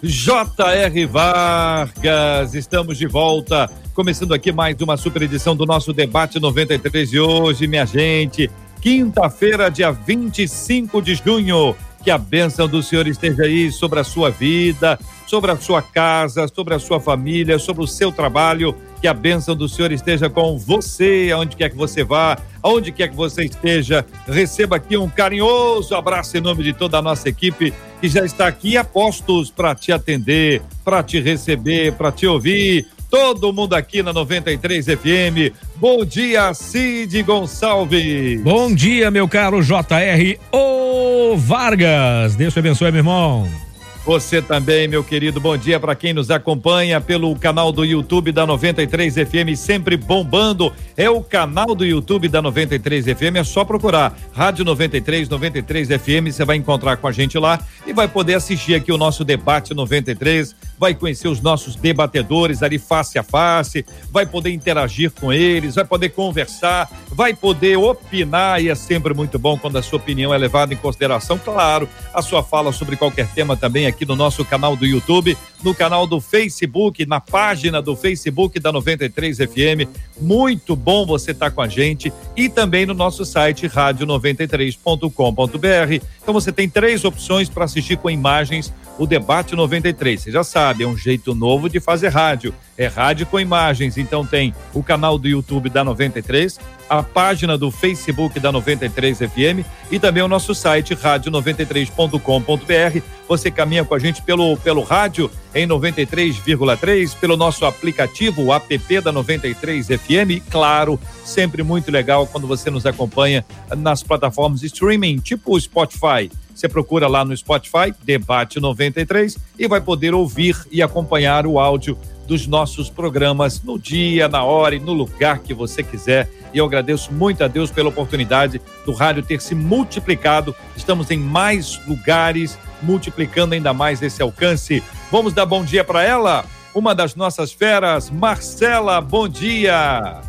J.R. Vargas, estamos de volta, começando aqui mais uma super edição do nosso debate 93 de hoje, minha gente. Quinta-feira, dia 25 de junho. Que a bênção do Senhor esteja aí sobre a sua vida, sobre a sua casa, sobre a sua família, sobre o seu trabalho. Que a bênção do Senhor esteja com você, aonde quer que você vá, aonde quer que você esteja. Receba aqui um carinhoso abraço em nome de toda a nossa equipe que já está aqui a postos para te atender, para te receber, para te ouvir. Todo mundo aqui na 93 FM. Bom dia, Cid Gonçalves. Bom dia, meu caro JR O Vargas. Deus te abençoe, meu irmão. Você também, meu querido. Bom dia para quem nos acompanha pelo canal do YouTube da 93 FM, sempre bombando. É o canal do YouTube da 93 FM, é só procurar Rádio 93, 93 FM, você vai encontrar com a gente lá e vai poder assistir aqui o nosso debate 93, vai conhecer os nossos debatedores ali face a face, vai poder interagir com eles, vai poder conversar, vai poder opinar e é sempre muito bom quando a sua opinião é levada em consideração. Claro, a sua fala sobre qualquer tema também aqui no nosso canal do YouTube, no canal do Facebook, na página do Facebook da 93 FM. Muito bom você estar tá com a gente e também no nosso site rádio93.com.br. Então você tem três opções para assistir com imagens o debate 93. Você já sabe, é um jeito novo de fazer rádio. É rádio com imagens. Então tem o canal do YouTube da 93, a página do Facebook da 93 FM e também o nosso site rádio93.com.br. Você caminha com a gente pelo pelo rádio em 93,3, pelo nosso aplicativo, o app da 93 FM, e claro, sempre muito legal quando você nos acompanha nas plataformas streaming, tipo o Spotify. Você procura lá no Spotify, Debate 93, e vai poder ouvir e acompanhar o áudio dos nossos programas no dia, na hora e no lugar que você quiser. E eu agradeço muito a Deus pela oportunidade do rádio ter se multiplicado. Estamos em mais lugares, multiplicando ainda mais esse alcance. Vamos dar bom dia para ela? Uma das nossas feras, Marcela, bom dia.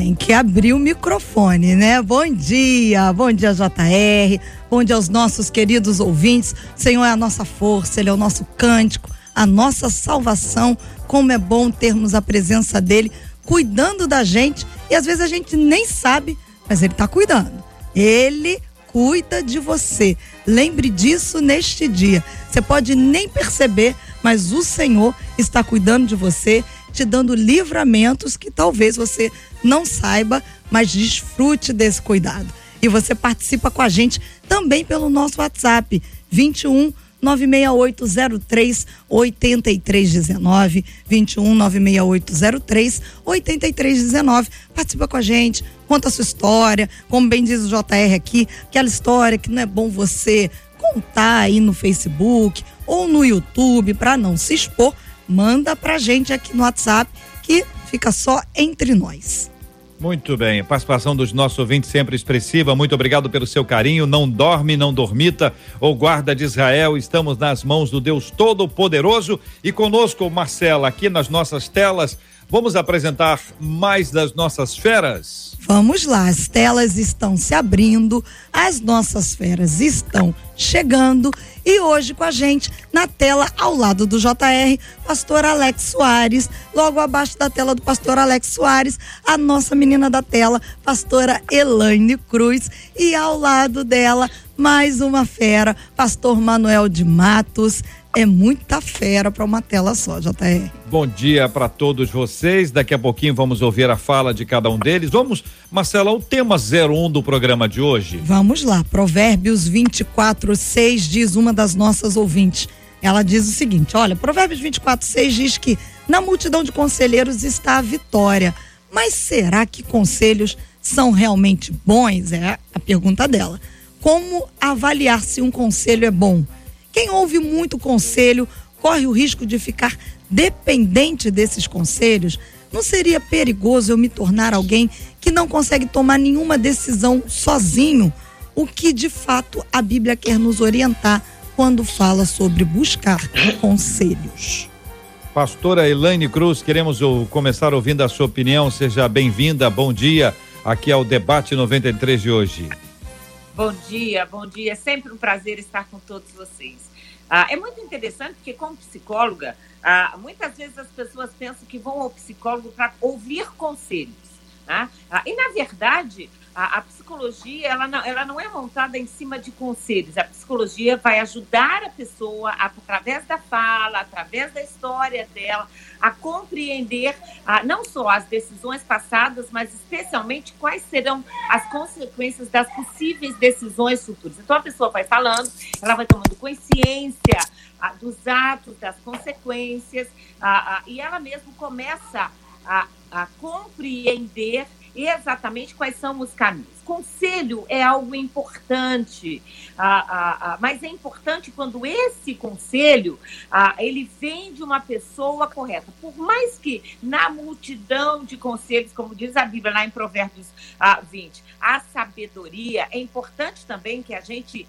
Tem que abrir o microfone, né? Bom dia, bom dia, JR, bom dia aos nossos queridos ouvintes. Senhor é a nossa força, Ele é o nosso cântico, a nossa salvação. Como é bom termos a presença dEle cuidando da gente e às vezes a gente nem sabe, mas Ele está cuidando. Ele cuida de você. Lembre disso neste dia. Você pode nem perceber, mas o Senhor está cuidando de você te dando livramentos que talvez você não saiba, mas desfrute desse cuidado. E você participa com a gente também pelo nosso WhatsApp 21 96803 8319 21 96803 8319. Participa com a gente, conta a sua história, como bem diz o JR aqui, aquela história que não é bom você contar aí no Facebook ou no YouTube para não se expor manda pra gente aqui no WhatsApp que fica só entre nós. Muito bem, participação dos nossos ouvintes sempre expressiva. Muito obrigado pelo seu carinho. Não dorme, não dormita. O guarda de Israel, estamos nas mãos do Deus Todo-Poderoso e conosco, Marcela, aqui nas nossas telas. Vamos apresentar mais das nossas feras. Vamos lá, as telas estão se abrindo, as nossas feras estão chegando. E hoje com a gente na tela ao lado do JR, pastor Alex Soares, logo abaixo da tela do pastor Alex Soares, a nossa menina da tela, pastora Elaine Cruz. E ao lado dela mais uma fera, pastor Manuel de Matos é muita fera para uma tela só, JR. Bom dia para todos vocês. Daqui a pouquinho vamos ouvir a fala de cada um deles. Vamos, Marcela, o tema 01 do programa de hoje. Vamos lá. Provérbios 24, 6 diz uma das nossas ouvintes. Ela diz o seguinte: olha, Provérbios 24, 6 diz que na multidão de conselheiros está a vitória. Mas será que conselhos são realmente bons? É a pergunta dela. Como avaliar se um conselho é bom? Quem ouve muito conselho corre o risco de ficar dependente desses conselhos. Não seria perigoso eu me tornar alguém que não consegue tomar nenhuma decisão sozinho? O que de fato a Bíblia quer nos orientar quando fala sobre buscar conselhos. Pastora Elaine Cruz, queremos começar ouvindo a sua opinião. Seja bem-vinda, bom dia. Aqui é o Debate 93 de hoje. Bom dia, bom dia. É sempre um prazer estar com todos vocês. Ah, é muito interessante porque, como psicóloga, ah, muitas vezes as pessoas pensam que vão ao psicólogo para ouvir conselhos. Né? Ah, e, na verdade, a, a, psicologia ela não, ela não é montada em cima de conselhos. A psicologia vai ajudar a pessoa, a, através da fala, através da história dela, a compreender a, não só as decisões passadas, mas especialmente quais serão as consequências das possíveis decisões futuras. Então a pessoa vai falando, ela vai tomando consciência dos atos, das consequências, e ela mesmo começa a, a compreender exatamente quais são os caminhos. Conselho é algo importante, ah, ah, ah, mas é importante quando esse conselho ele vem de uma pessoa correta. Por mais que na multidão de conselhos, como diz a Bíblia lá em Provérbios 20, ah, a sabedoria, é importante também que a gente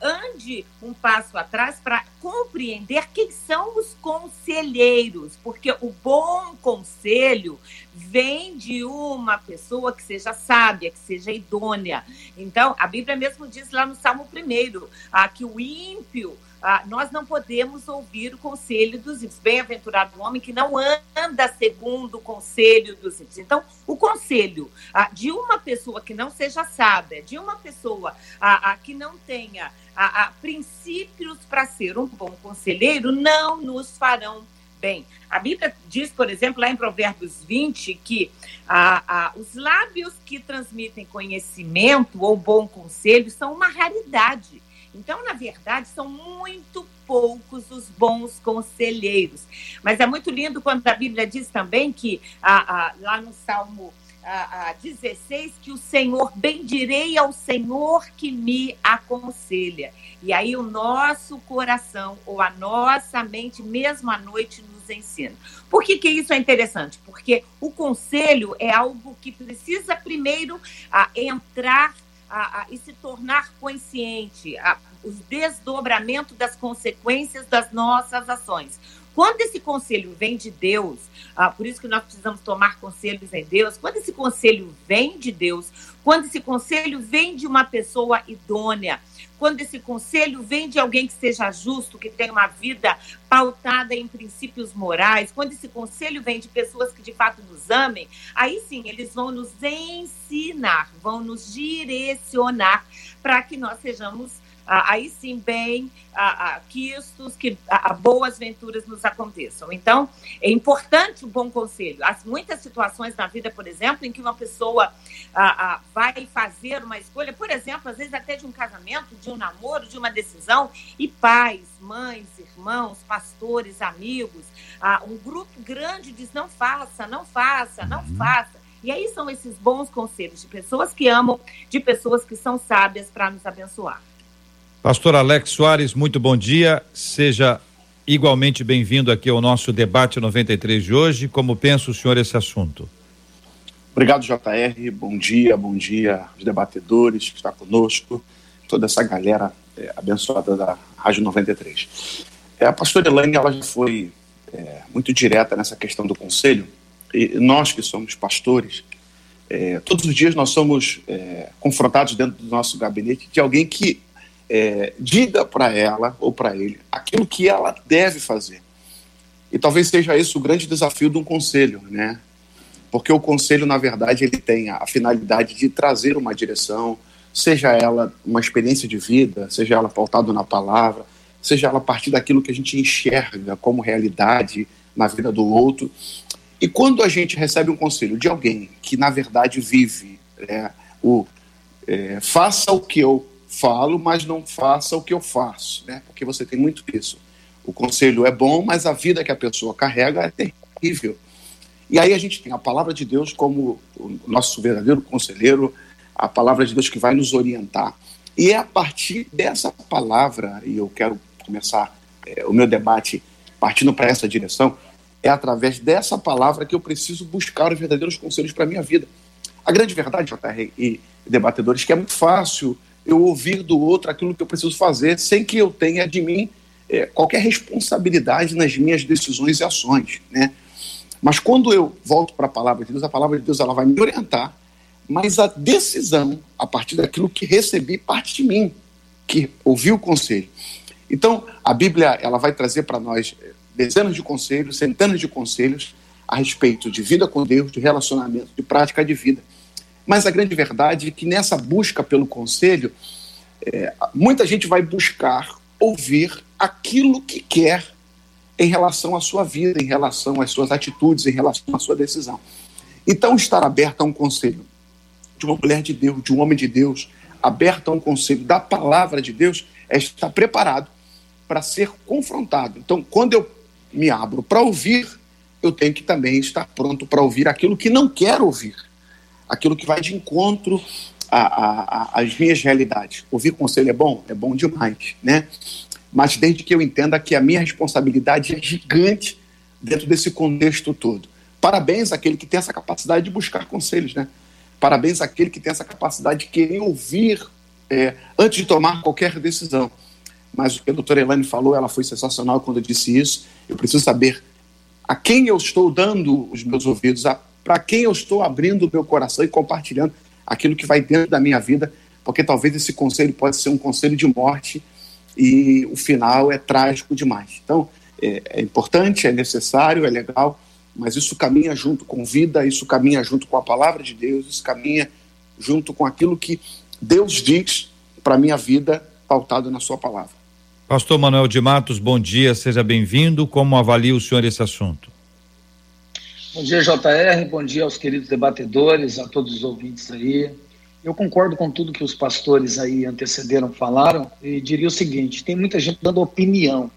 ande um passo atrás para compreender quem são os conselheiros, porque o bom conselho vem de uma pessoa que seja sábia, que seja idônea. Então, a Bíblia mesmo diz lá no Salmo 1 ah, que o ímpio. Ah, nós não podemos ouvir o conselho dos ímpios. Bem-aventurado o homem que não anda segundo o conselho dos ímpios. Então, o conselho ah, de uma pessoa que não seja sábia, de uma pessoa ah, ah que não tenha ah, ah, princípios para ser um bom conselheiro, não nos farão bem. A Bíblia diz, por exemplo, lá em Provérbios 20, que ah, ah, os lábios que transmitem conhecimento ou bom conselho são uma raridade. Então, na verdade, são muito poucos os bons conselheiros. Mas é muito lindo quando a Bíblia diz também que, ah, lá no Salmo ah, 16 que o Senhor, bendirei ao Senhor que me aconselha. E aí o nosso coração ou a nossa mente, mesmo à noite, nos ensina. Por que, que isso é interessante? Porque o conselho é algo que precisa primeiro ah, entrar ah, e se tornar consciente, ah, os desdobramentos das consequências das nossas ações. Quando esse conselho vem de Deus, ah, por isso que nós precisamos tomar conselhos em Deus, quando esse conselho vem de Deus, quando esse conselho vem de uma pessoa idônea, quando esse conselho vem de alguém que seja justo, que tenha uma vida pautada em princípios morais, quando esse conselho vem de pessoas que de fato nos amem, aí sim eles vão nos ensinar, vão nos direcionar para que nós sejamos aí sim bem a, quistos, que a, boas venturas nos aconteçam. Então, é importante o um bom conselho. Há muitas situações na vida, por exemplo, em que uma pessoa vai fazer uma escolha, por exemplo, às vezes até de um casamento, de um namoro, de uma decisão, e pais, mães, irmãos, pastores, amigos, um grupo grande diz não faça, não faça, não uhum. faça. E aí são esses bons conselhos de pessoas que amam, de pessoas que são sábias para nos abençoar. Pastor Alex Soares, muito bom dia. Seja igualmente bem-vindo aqui ao nosso debate 93 de hoje. Como pensa o senhor esse assunto? Obrigado, JR. Bom dia, bom dia aos debatedores que estão conosco, toda essa galera é, abençoada da Rádio 93. É, a pastora Elaine ela já foi é, muito direta nessa questão do conselho, e nós que somos pastores, todos os dias nós somos confrontados dentro do nosso gabinete de alguém que é, diga para ela ou para ele aquilo que ela deve fazer. E talvez seja esse o grande desafio de um conselho, né? Porque o conselho, na verdade, ele tem a finalidade de trazer uma direção, seja ela uma experiência de vida, seja ela pautada na palavra, seja ela a partir daquilo que a gente enxerga como realidade na vida do outro. E quando a gente recebe um conselho de alguém que, na verdade, vive né, o é, faça o que eu falo, mas não faça o que eu faço, né? Porque você tem muito isso. O conselho é bom, mas a vida que a pessoa carrega é terrível. E aí a gente tem a palavra de Deus como o nosso verdadeiro conselheiro, a palavra de Deus que vai nos orientar. E é a partir dessa palavra, e eu quero começar é, o meu debate partindo para essa direção, é através dessa palavra que eu preciso buscar os verdadeiros conselhos para a minha vida. A grande verdade, JR e debatedores, que é muito fácil eu ouvir do outro aquilo que eu preciso fazer sem que eu tenha de mim é, qualquer responsabilidade nas minhas decisões e ações, né? Mas quando eu volto para a palavra de Deus, a palavra de Deus ela vai me orientar, mas a decisão, a partir daquilo que recebi, parte de mim, que ouvi o conselho. Então, a Bíblia ela vai trazer para nós é, dezenas de conselhos, centenas de conselhos a respeito de vida com Deus, de relacionamento, de prática de vida. Mas a grande verdade é que nessa busca pelo conselho, é, muita gente vai buscar ouvir aquilo que quer em relação à sua vida, em relação às suas atitudes, em relação à sua decisão. Então, estar aberto a um conselho de uma mulher de Deus, de um homem de Deus, aberto a um conselho da palavra de Deus, é estar preparado para ser confrontado. Então, quando eu me abro para ouvir, eu tenho que também estar pronto para ouvir aquilo que não quero ouvir, aquilo que vai de encontro às minhas realidades. Ouvir conselho é bom? É bom demais, né? Mas desde que eu entenda que a minha responsabilidade é gigante dentro desse contexto todo. Parabéns àquele que tem essa capacidade de buscar conselhos, né? Parabéns àquele que tem essa capacidade de querer ouvir é, antes de tomar qualquer decisão. Mas o que a doutora Elaine falou, ela foi sensacional quando disse isso. Eu preciso saber a quem eu estou dando os meus ouvidos, para quem eu estou abrindo o meu coração e compartilhando aquilo que vai dentro da minha vida, porque talvez esse conselho pode ser um conselho de morte e o final é trágico demais. Então, é, é importante, é necessário, é legal, mas isso caminha junto com vida, isso caminha junto com a palavra de Deus, isso caminha junto com aquilo que Deus diz para minha vida, pautado na sua palavra. Pastor Manuel de Matos, bom dia, seja bem-vindo. Como avalia o senhor esse assunto? Bom dia, JR, bom dia aos queridos debatedores, a todos os ouvintes aí. Eu concordo com tudo que os pastores aí antecederam falaram e diria o seguinte: tem muita gente dando opinião,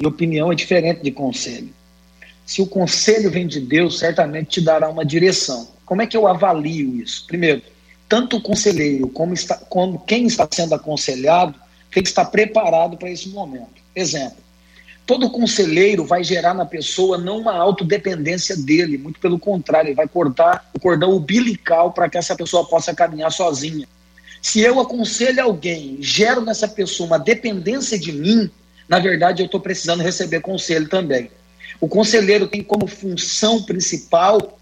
e opinião é diferente de conselho. Se o conselho vem de Deus, certamente te dará uma direção. Como é que eu avalio isso? Primeiro, tanto o conselheiro como, está, como quem está sendo aconselhado tem que estar preparado para esse momento. Exemplo, todo conselheiro vai gerar na pessoa não uma autodependência dele, muito pelo contrário, ele vai cortar o cordão umbilical para que essa pessoa possa caminhar sozinha. Se eu aconselho alguém, gero nessa pessoa uma dependência de mim, na verdade eu estou precisando receber conselho também. O conselheiro tem como função principal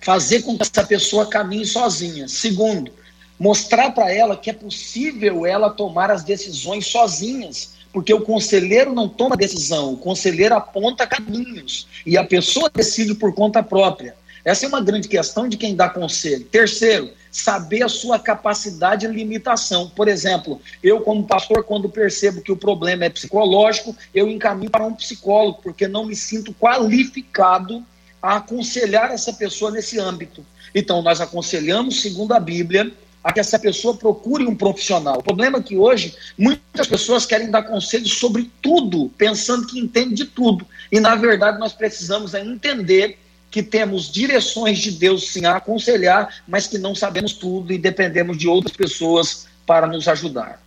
fazer com que essa pessoa caminhe sozinha. Segundo, mostrar para ela que é possível ela tomar as decisões sozinhas, porque o conselheiro não toma decisão, o conselheiro aponta caminhos e a pessoa decide por conta própria. Essa é uma grande questão de quem dá conselho. Terceiro, saber a sua capacidade e limitação. Por exemplo, eu, como pastor, quando percebo que o problema é psicológico, eu encaminho para um psicólogo, porque não me sinto qualificado a aconselhar essa pessoa nesse âmbito. Então, nós aconselhamos segundo a Bíblia, a que essa pessoa procure um profissional. O problema é que hoje muitas pessoas querem dar conselhos sobre tudo, pensando que entende de tudo. E na verdade nós precisamos é entender que temos direções de Deus sim a aconselhar, mas que não sabemos tudo e dependemos de outras pessoas para nos ajudar.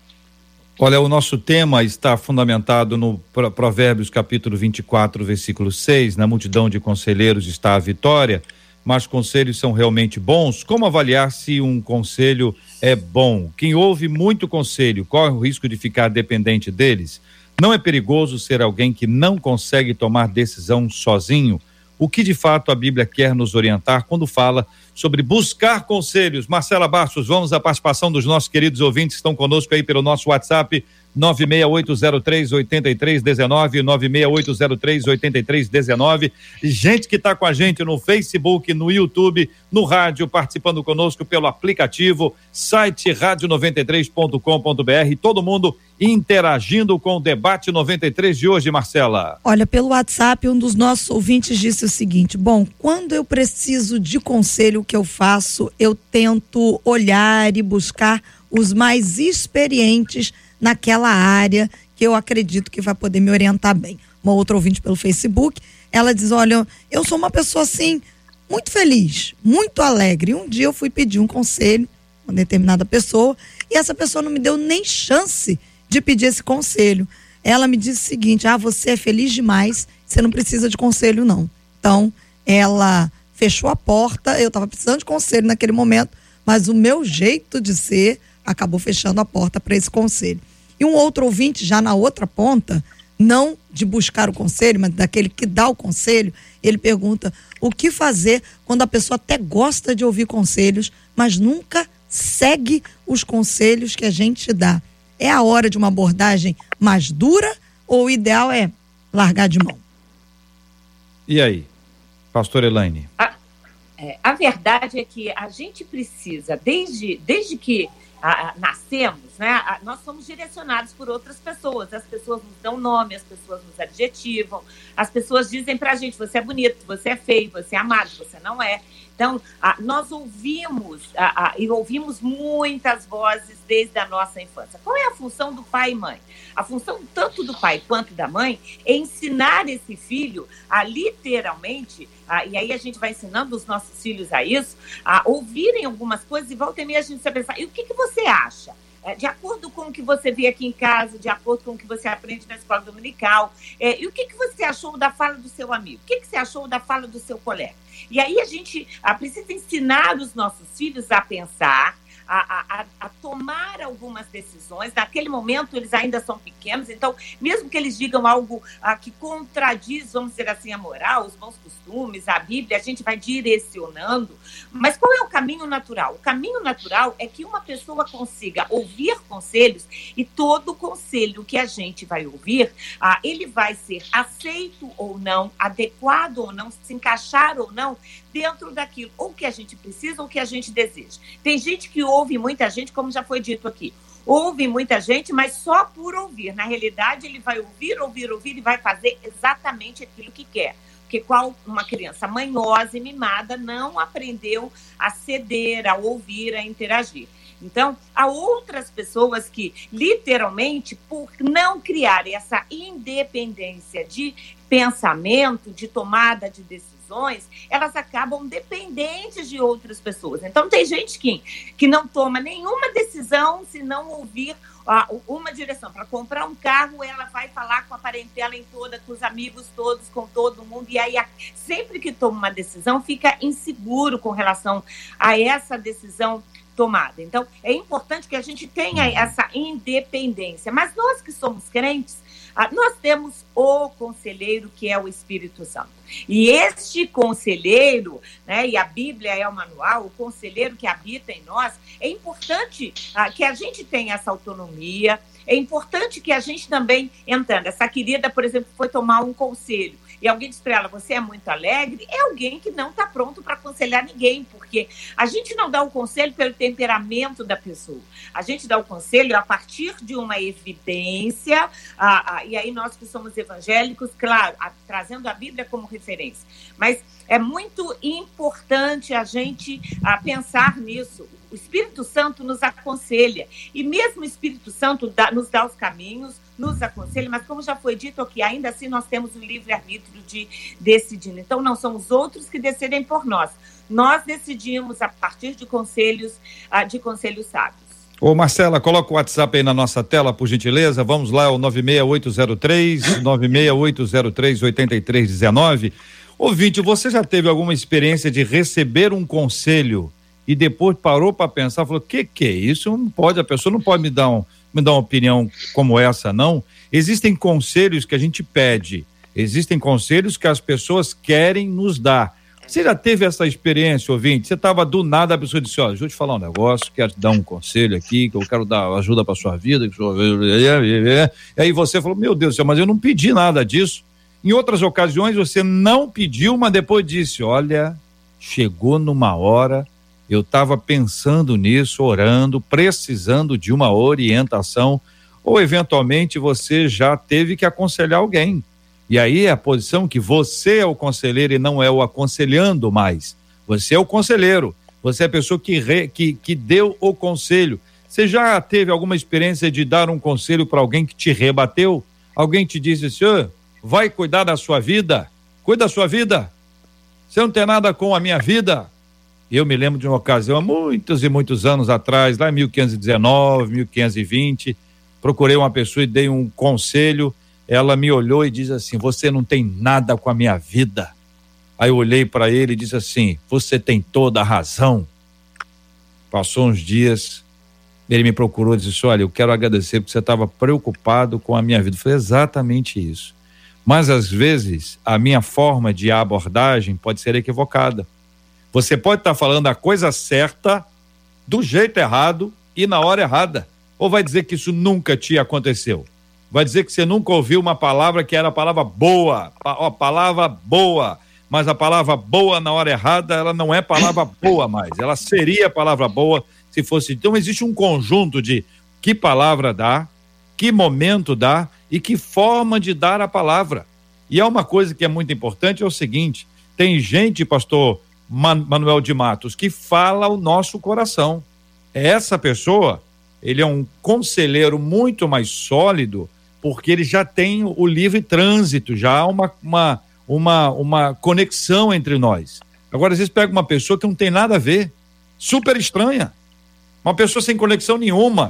Olha, o nosso tema está fundamentado no Provérbios capítulo 24, versículo 6, na multidão de conselheiros está a vitória mas conselhos são realmente bons? Como avaliar se um conselho é bom? Quem ouve muito conselho corre o risco de ficar dependente deles? Não é perigoso ser alguém que não consegue tomar decisão sozinho? O que de fato a Bíblia quer nos orientar quando fala sobre buscar conselhos? Marcela Bastos, vamos à participação dos nossos queridos ouvintes que estão conosco aí pelo nosso WhatsApp 96803 8319, 96803 8319. Gente que está com a gente no Facebook, no YouTube, no rádio, participando conosco pelo aplicativo, site rádio93.com.br. Todo mundo interagindo com o debate 93 de hoje, Marcela. Olha, pelo WhatsApp, um dos nossos ouvintes disse o seguinte: bom, quando eu preciso de conselho, o que eu faço? Eu tento olhar e buscar os mais experientes naquela área que eu acredito que vai poder me orientar bem. Uma outra ouvinte pelo Facebook, ela diz: Olha, eu sou uma pessoa assim, muito feliz, muito alegre. Um dia eu fui pedir um conselho, uma determinada pessoa, e essa pessoa não me deu nem chance de pedir esse conselho. ela me disse o seguinte: ah, você é feliz demais, você não precisa de conselho, não. Então, ela fechou a porta, eu estava precisando de conselho naquele momento, mas o meu jeito de ser acabou fechando a porta para esse conselho. E um outro ouvinte, já na outra ponta, não de buscar o conselho, mas daquele que dá o conselho, ele pergunta o que fazer quando a pessoa até gosta de ouvir conselhos, mas nunca segue os conselhos que a gente dá. É a hora de uma abordagem mais dura ou o ideal é largar de mão? E aí, pastor Elaine? A, é, a verdade é que a gente precisa, desde, desde que a, a, nascemos, né? A, nós somos direcionados por outras pessoas. As pessoas nos dão nome, as pessoas nos adjetivam, as pessoas dizem pra gente: você é bonito, você é feio, você é amado, você não é. Então, nós ouvimos e ouvimos muitas vozes desde a nossa infância. Qual é a função do pai e mãe? A função tanto do pai quanto da mãe é ensinar esse filho a literalmente, e aí a gente vai ensinando os nossos filhos a isso, a ouvirem algumas coisas e volta e meia a gente vai pensar, e o que, que você acha? É, de acordo com o que você vê aqui em casa, de acordo com o que você aprende na escola dominical. É, e o que, que você achou da fala do seu amigo? O que, que você achou da fala do seu colega? E aí a gente a, precisa ensinar os nossos filhos a pensar, a, a, a, tomar algumas decisões. Naquele momento, eles ainda são pequenos, então, mesmo que eles digam algo ah, que contradiz, vamos dizer assim, a moral, os bons costumes, a Bíblia, a gente vai direcionando. Mas qual é o caminho natural? O caminho natural é que uma pessoa consiga ouvir conselhos e todo conselho que a gente vai ouvir, ah, ele vai ser aceito ou não, adequado ou não, se encaixar ou não dentro daquilo, ou que a gente precisa ou que a gente deseja. Tem gente que ouve muita gente, como já foi dito aqui. Ouve muita gente, mas só por ouvir. Na realidade, ele vai ouvir, ouvir, ouvir e vai fazer exatamente aquilo que quer. Porque qual uma criança manhosa e mimada não aprendeu a ceder, a ouvir, a interagir. Então, há outras pessoas que, literalmente, por não criar essa independência de pensamento, de tomada de decisão, decisões, elas acabam dependentes de outras pessoas. Então, tem gente que, que não toma nenhuma decisão se não ouvir uma direção. Para comprar um carro, ela vai falar com a parentela em toda, com os amigos todos, com todo mundo. E aí, sempre que toma uma decisão, fica inseguro com relação a essa decisão tomada. Então, é importante que a gente tenha uhum. essa independência. Mas nós que somos crentes, nós temos o conselheiro que é o Espírito Santo. E este conselheiro, né, e a Bíblia é o manual, o conselheiro que habita em nós, é importante ah, que a gente tenha essa autonomia, é importante que a gente também, entrando, essa querida, por exemplo, foi tomar um conselho e alguém diz para ela, você é muito alegre, é alguém que não está pronto para aconselhar ninguém, porque a gente não dá o conselho pelo temperamento da pessoa. A gente dá o conselho a partir de uma evidência, e aí nós que somos evangélicos, claro, trazendo a Bíblia como referência. Mas é muito importante a gente pensar nisso. O Espírito Santo nos aconselha. E mesmo o Espírito Santo dá, nos dá os caminhos, nos aconselha, mas como já foi dito aqui, ainda assim nós temos o livre-arbítrio de decidir. Então, não são os outros que decidem por nós. Nós decidimos a partir de conselhos, ah, de conselhos sábios. Ô Marcela, coloca o WhatsApp aí na nossa tela, por gentileza. Vamos lá, o 96803 96803 8319. Ouvinte, você já teve alguma experiência de receber um conselho e depois parou para pensar, falou: "Que que é isso? Não pode, a pessoa não pode me dar um me dar uma opinião como essa, não. Existem conselhos que a gente pede, existem conselhos que as pessoas querem nos dar. Você já teve essa experiência, ouvinte? Você estava do nada, a pessoa disse: Olha, deixa eu te falar um negócio, quero te dar um conselho aqui, que eu quero dar ajuda para sua vida. E aí você falou: Meu Deus do céu, mas eu não pedi nada disso. Em outras ocasiões você não pediu, mas depois disse: Olha, chegou numa hora eu estava pensando nisso, orando, precisando de uma orientação, ou eventualmente você já teve que aconselhar alguém. E aí é a posição que você é o conselheiro e não é o aconselhando mais. Você é o conselheiro, você é a pessoa que, re, que, que deu o conselho. Você já teve alguma experiência de dar um conselho para alguém que te rebateu? Alguém te disse, senhor, vai cuidar da sua vida? Cuida da sua vida. Você não tem nada com a minha vida? Eu me lembro de uma ocasião, há muitos e muitos anos atrás, lá em 1519, 1520, procurei uma pessoa e dei um conselho, ela me olhou e diz assim: Você não tem nada com a minha vida. Aí eu olhei para ele e disse assim: Você tem toda a razão. Passou uns dias, ele me procurou e disse: Olha, eu quero agradecer porque você estava preocupado com a minha vida. Falei: Exatamente isso. Mas às vezes a minha forma de abordagem pode ser equivocada. Você pode estar tá falando a coisa certa, do jeito errado e na hora errada. Ou vai dizer que isso nunca te aconteceu? Vai dizer que você nunca ouviu uma palavra que era a palavra boa, a palavra boa mas a palavra boa na hora errada, ela não é palavra boa mais. Ela seria palavra boa se fosse. Então existe um conjunto de que palavra dá, que momento dá e que forma de dar a palavra. E é uma coisa que é muito importante é o seguinte: tem gente, pastor Man Manuel de Matos, que fala o nosso coração. Essa pessoa, ele é um conselheiro muito mais sólido, porque ele já tem o livre trânsito, já há uma, uma uma, uma conexão entre nós. Agora, às vezes, pega uma pessoa que não tem nada a ver, super estranha, uma pessoa sem conexão nenhuma.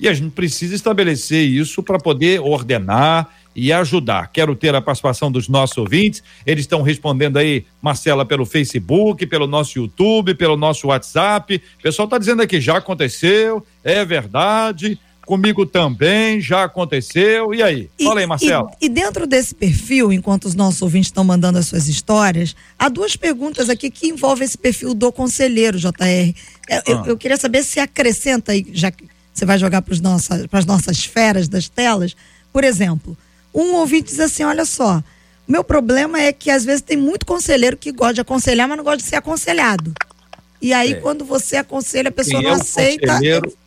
E a gente precisa estabelecer isso para poder ordenar e ajudar. Quero ter a participação dos nossos ouvintes. Eles estão respondendo aí, Marcela, pelo Facebook, pelo nosso YouTube, pelo nosso WhatsApp. O pessoal está dizendo aqui, já aconteceu, é verdade comigo também, já aconteceu. E aí? E, Fala aí, Marcelo. E, e, dentro desse perfil, enquanto os nossos ouvintes estão mandando as suas histórias, há duas perguntas aqui que envolvem esse perfil do conselheiro, JR. É, ah. Eu, eu, queria saber se acrescenta aí, já que você vai jogar para as nossas feras das telas. Por exemplo, um ouvinte diz assim: olha só. Meu problema é que às vezes tem muito conselheiro que gosta de aconselhar, mas não gosta de ser aconselhado. E aí, é. quando você aconselha, a pessoa quem não é aceita.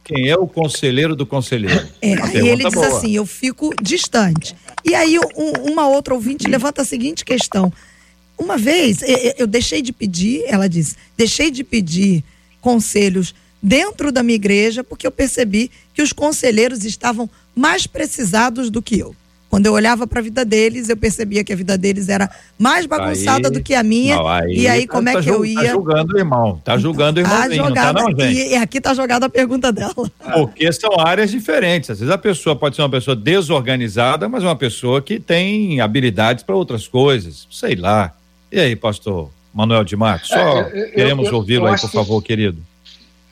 Quem é o conselheiro do conselheiro? É, e ele diz boa. assim: eu fico distante. E aí, um, uma outra ouvinte levanta a seguinte questão. Uma vez, eu deixei de pedir, ela disse, deixei de pedir conselhos dentro da minha igreja, porque eu percebi que os conselheiros estavam mais precisados do que eu. Quando eu olhava para a vida deles, eu percebia que a vida deles era mais bagunçada aí, do que a minha. Não, aí, e aí, como é tá, é que eu ia. Tá julgando o irmão. Tá julgando o irmãozinho, tá jogada, não tá não, gente? E, aqui tá jogada a pergunta dela. Porque são áreas diferentes. Às vezes a pessoa pode ser uma pessoa desorganizada, mas uma pessoa que tem habilidades para outras coisas. Sei lá. E aí, pastor Manuel de Matos? Só é, eu, queremos ouvi-lo aí, por favor, que... querido.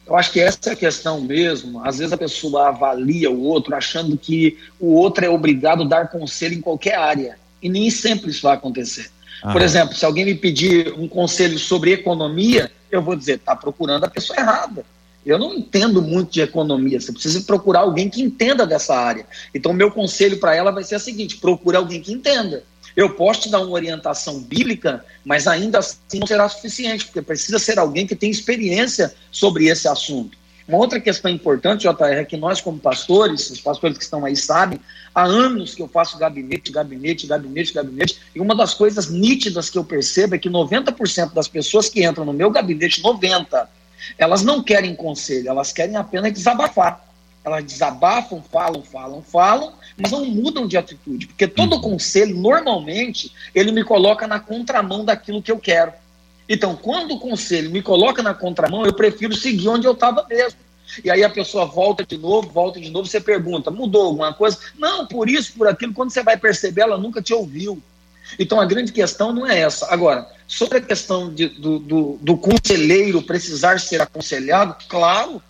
Eu acho que essa é a questão mesmo. Às vezes a pessoa avalia o outro achando que o outro é obrigado a dar conselho em qualquer área. E nem sempre isso vai acontecer. Ah. Por exemplo, se alguém me pedir um conselho sobre economia, eu vou dizer, está procurando a pessoa errada. Eu não entendo muito de economia. Você precisa procurar alguém que entenda dessa área. Então, meu conselho para ela vai ser o seguinte: procure alguém que entenda. Eu posso te dar uma orientação bíblica, mas ainda assim não será suficiente, porque precisa ser alguém que tem experiência sobre esse assunto. Uma outra questão importante, JR, é que nós, como pastores, os pastores que estão aí sabem, há anos que eu faço gabinete, gabinete, gabinete, gabinete, e uma das coisas nítidas que eu percebo é que 90% das pessoas que entram no meu gabinete, 90%, elas não querem conselho, elas querem apenas desabafar. Elas desabafam, falam, falam, falam, mas não mudam de atitude, porque todo uhum. conselho, normalmente, ele me coloca na contramão daquilo que eu quero. Então, quando o conselho me coloca na contramão, eu prefiro seguir onde eu estava mesmo. E aí a pessoa volta de novo, volta de novo, você pergunta, mudou alguma coisa? Não, por isso, por aquilo, quando você vai perceber, ela nunca te ouviu. Então a grande questão não é essa. Agora, sobre a questão de, do, do, do conselheiro precisar ser aconselhado, claro,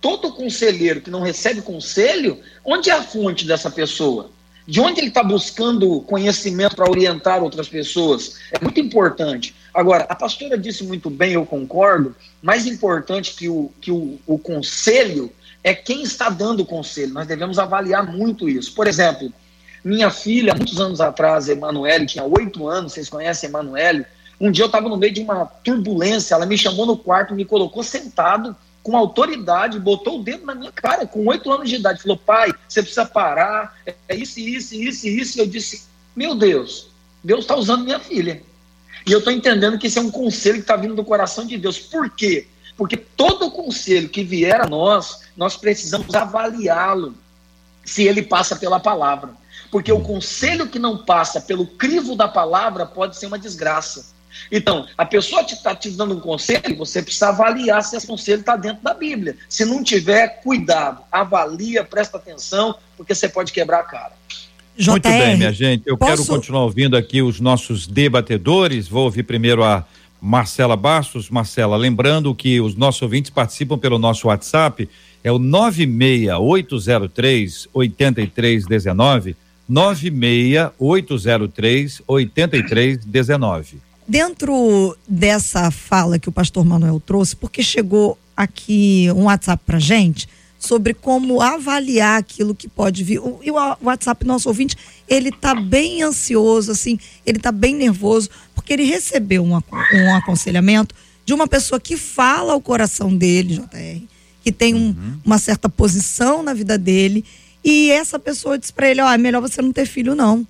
todo conselheiro que não recebe conselho, onde é a fonte dessa pessoa? De onde ele está buscando conhecimento para orientar outras pessoas? É muito importante. Agora, a pastora disse muito bem, eu concordo, mais importante que o, que o, o conselho é quem está dando o conselho. Nós devemos avaliar muito isso. Por exemplo, minha filha, muitos anos atrás, Emanuele, tinha oito anos, vocês conhecem Emanuele? Um dia eu estava no meio de uma turbulência, ela me chamou no quarto, me colocou sentado com autoridade, botou o dedo na minha cara, com oito anos de idade, falou, pai, você precisa parar, é isso, isso, isso, isso. E eu disse, meu Deus, Deus está usando minha filha. E eu estou entendendo que esse é um conselho que está vindo do coração de Deus. Por quê? Porque todo conselho que vier a nós, nós precisamos avaliá-lo se ele passa pela palavra. Porque o conselho que não passa pelo crivo da palavra pode ser uma desgraça. Então, a pessoa está te, dando um conselho, você precisa avaliar se esse conselho está dentro da Bíblia. Se não tiver, cuidado, avalia, presta atenção, porque você pode quebrar a cara. JR, Muito bem, minha gente. Eu posso... quero continuar ouvindo aqui os nossos debatedores. Vou ouvir primeiro a Marcela Bastos. Marcela, lembrando que os nossos ouvintes participam pelo nosso WhatsApp, é o 96803 8319. 96803 8319. Dentro dessa fala que o pastor Manuel trouxe, porque chegou aqui um WhatsApp pra gente, sobre como avaliar aquilo que pode vir. O, o WhatsApp nosso ouvinte, ele está bem ansioso, assim, ele está bem nervoso, porque ele recebeu um, um aconselhamento de uma pessoa que fala o coração dele, JR, que tem um, uhum. uma certa posição na vida dele, e essa pessoa diz para ele, ó, oh, é melhor você não ter filho não,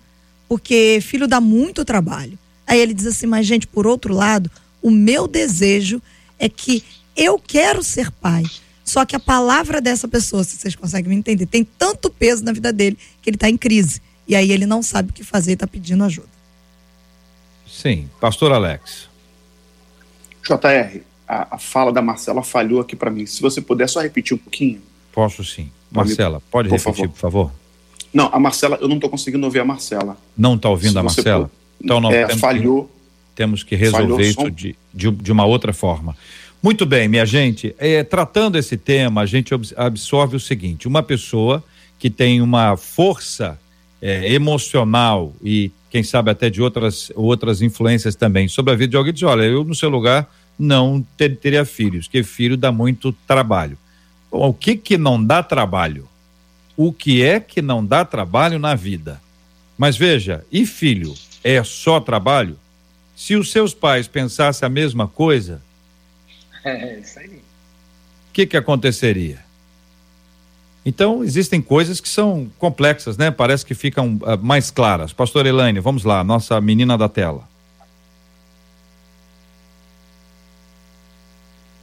porque filho dá muito trabalho. Aí ele diz assim, mas gente, por outro lado, o meu desejo é que eu quero ser pai, só que a palavra dessa pessoa, se vocês conseguem me entender, tem tanto peso na vida dele que ele está em crise. E aí ele não sabe o que fazer e está pedindo ajuda. Sim, pastor Alex. JR, a, a fala da Marcela falhou aqui para mim. Se você puder só repetir um pouquinho. Posso sim. Marcela, pode por repetir, favor. por favor? Não, a Marcela, eu não estou conseguindo ouvir a Marcela. Não está ouvindo Se a Marcela? Então não é, temos falhou. Que, temos que resolver isso de, de, de uma outra forma. Muito bem, minha gente. É, tratando esse tema, a gente absorve o seguinte: uma pessoa que tem uma força é, emocional e, quem sabe, até de outras, outras influências também sobre a vida de alguém, diz: olha, eu no seu lugar não ter, teria filhos, porque filho dá muito trabalho. Bom, o que que não dá trabalho? O que é que não dá trabalho na vida? Mas veja, e filho é só trabalho? Se os seus pais pensassem a mesma coisa, é, isso aí. O que que aconteceria? Então, existem coisas que são complexas, né? Parece que ficam uh, mais claras. Pastor Elaine, vamos lá, nossa menina da tela.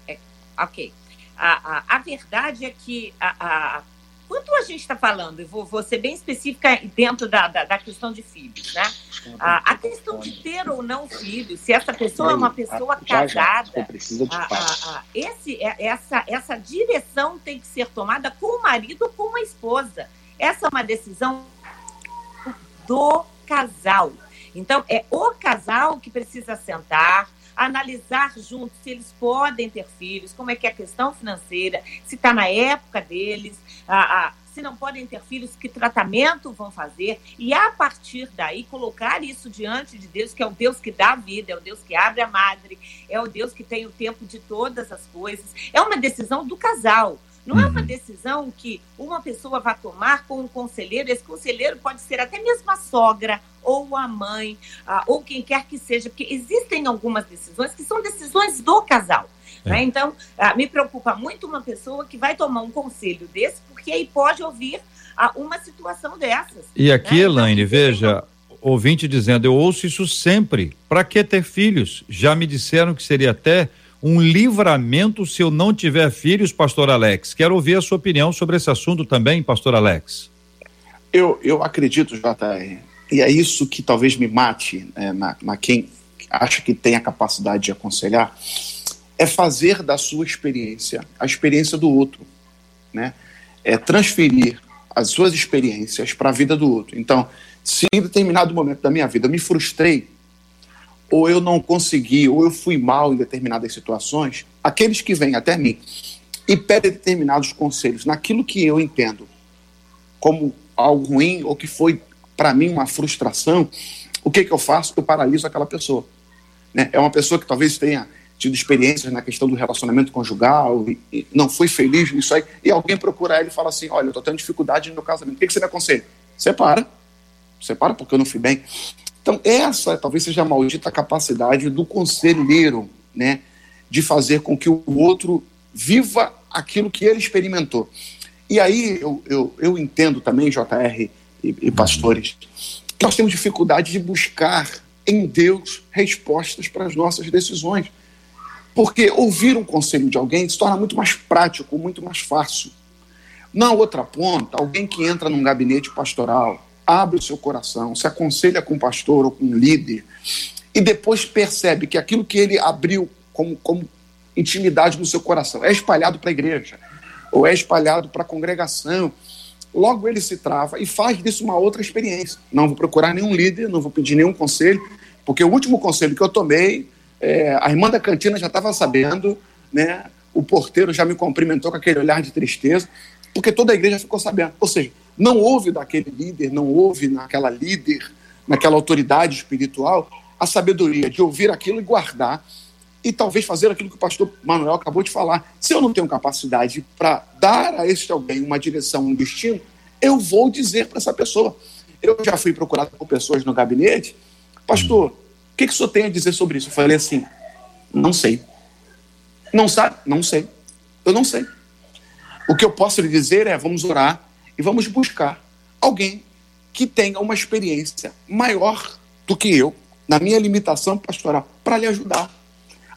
É, ok. A, a, a, verdade é que a, a quanto a gente está falando, eu vou, vou, ser bem específica dentro da, da, da questão de filhos, né? A, a, questão de ter ou não filhos, se essa pessoa é uma pessoa casada, a, esse, é, essa, essa direção tem que ser tomada com o marido ou com a esposa. Essa é uma decisão do casal. Então, é o casal que precisa sentar, analisar juntos se eles podem ter filhos, como é que é a questão financeira, se está na época deles, a, a, se não podem ter filhos, que tratamento vão fazer, e a partir daí colocar isso diante de Deus, que é o Deus que dá vida, é o Deus que abre a madre, é o Deus que tem o tempo de todas as coisas. É uma decisão do casal. Não é uma uhum. decisão que uma pessoa vai tomar com um conselheiro. Esse conselheiro pode ser até mesmo a sogra, ou a mãe, ah, ou quem quer que seja, porque existem algumas decisões que são decisões do casal. É. Né? Então, ah, me preocupa muito uma pessoa que vai tomar um conselho desse, porque aí pode ouvir ah, uma situação dessas. E aqui, né? Elaine, então, veja, ouvinte dizendo, eu ouço isso sempre. Para que ter filhos? Já me disseram que seria até um livramento se eu não tiver filhos, pastor Alex. Quero ouvir a sua opinião sobre esse assunto também, pastor Alex. Eu, eu acredito, JR, e é isso que talvez me mate é, na, na quem acha que tem a capacidade de aconselhar, é fazer da sua experiência a experiência do outro, né? É transferir as suas experiências para a vida do outro. Então, se em determinado momento da minha vida eu me frustrei, ou eu não consegui, ou eu fui mal em determinadas situações, aqueles que vêm até mim e pedem determinados conselhos naquilo que eu entendo como algo ruim ou que foi para mim uma frustração, o que, que eu faço? Eu paraliso aquela pessoa. Né? É uma pessoa que talvez tenha tido experiências na questão do relacionamento conjugal e, e não foi feliz nisso aí, e alguém procura ele e fala assim: Olha, eu estou tendo dificuldade no casamento, o que, que você me aconselha? Separa. Separa porque eu não fui bem. Então, essa talvez seja a maldita capacidade do conselheiro, né, de fazer com que o outro viva aquilo que ele experimentou. E aí eu, eu, eu entendo também, JR e, e pastores, que nós temos dificuldade de buscar em Deus respostas para as nossas decisões. Porque ouvir um conselho de alguém se torna muito mais prático, muito mais fácil. Na outra ponta, alguém que entra num gabinete pastoral, abre o seu coração, se aconselha com um pastor ou com um líder, e depois percebe que aquilo que ele abriu como, como intimidade no seu coração é espalhado para a igreja, ou é espalhado para a congregação, logo ele se trava e faz disso uma outra experiência. Não vou procurar nenhum líder, não vou pedir nenhum conselho, porque o último conselho que eu tomei, é, a irmã da cantina já estava sabendo, né? O porteiro já me cumprimentou com aquele olhar de tristeza, porque toda a igreja ficou sabendo. Ou seja, não houve daquele líder, não houve naquela líder, naquela autoridade espiritual, a sabedoria de ouvir aquilo e guardar e talvez fazer aquilo que o pastor Manuel acabou de falar. Se eu não tenho capacidade para dar a este alguém uma direção, um destino, eu vou dizer para essa pessoa. Eu já fui procurado por pessoas no gabinete, pastor, o que, que o senhor tem a dizer sobre isso? Eu falei assim, não sei. Não sabe? Não sei. Eu não sei. O que eu posso lhe dizer é, vamos orar e vamos buscar alguém que tenha uma experiência maior do que eu, na minha limitação pastoral, para lhe ajudar.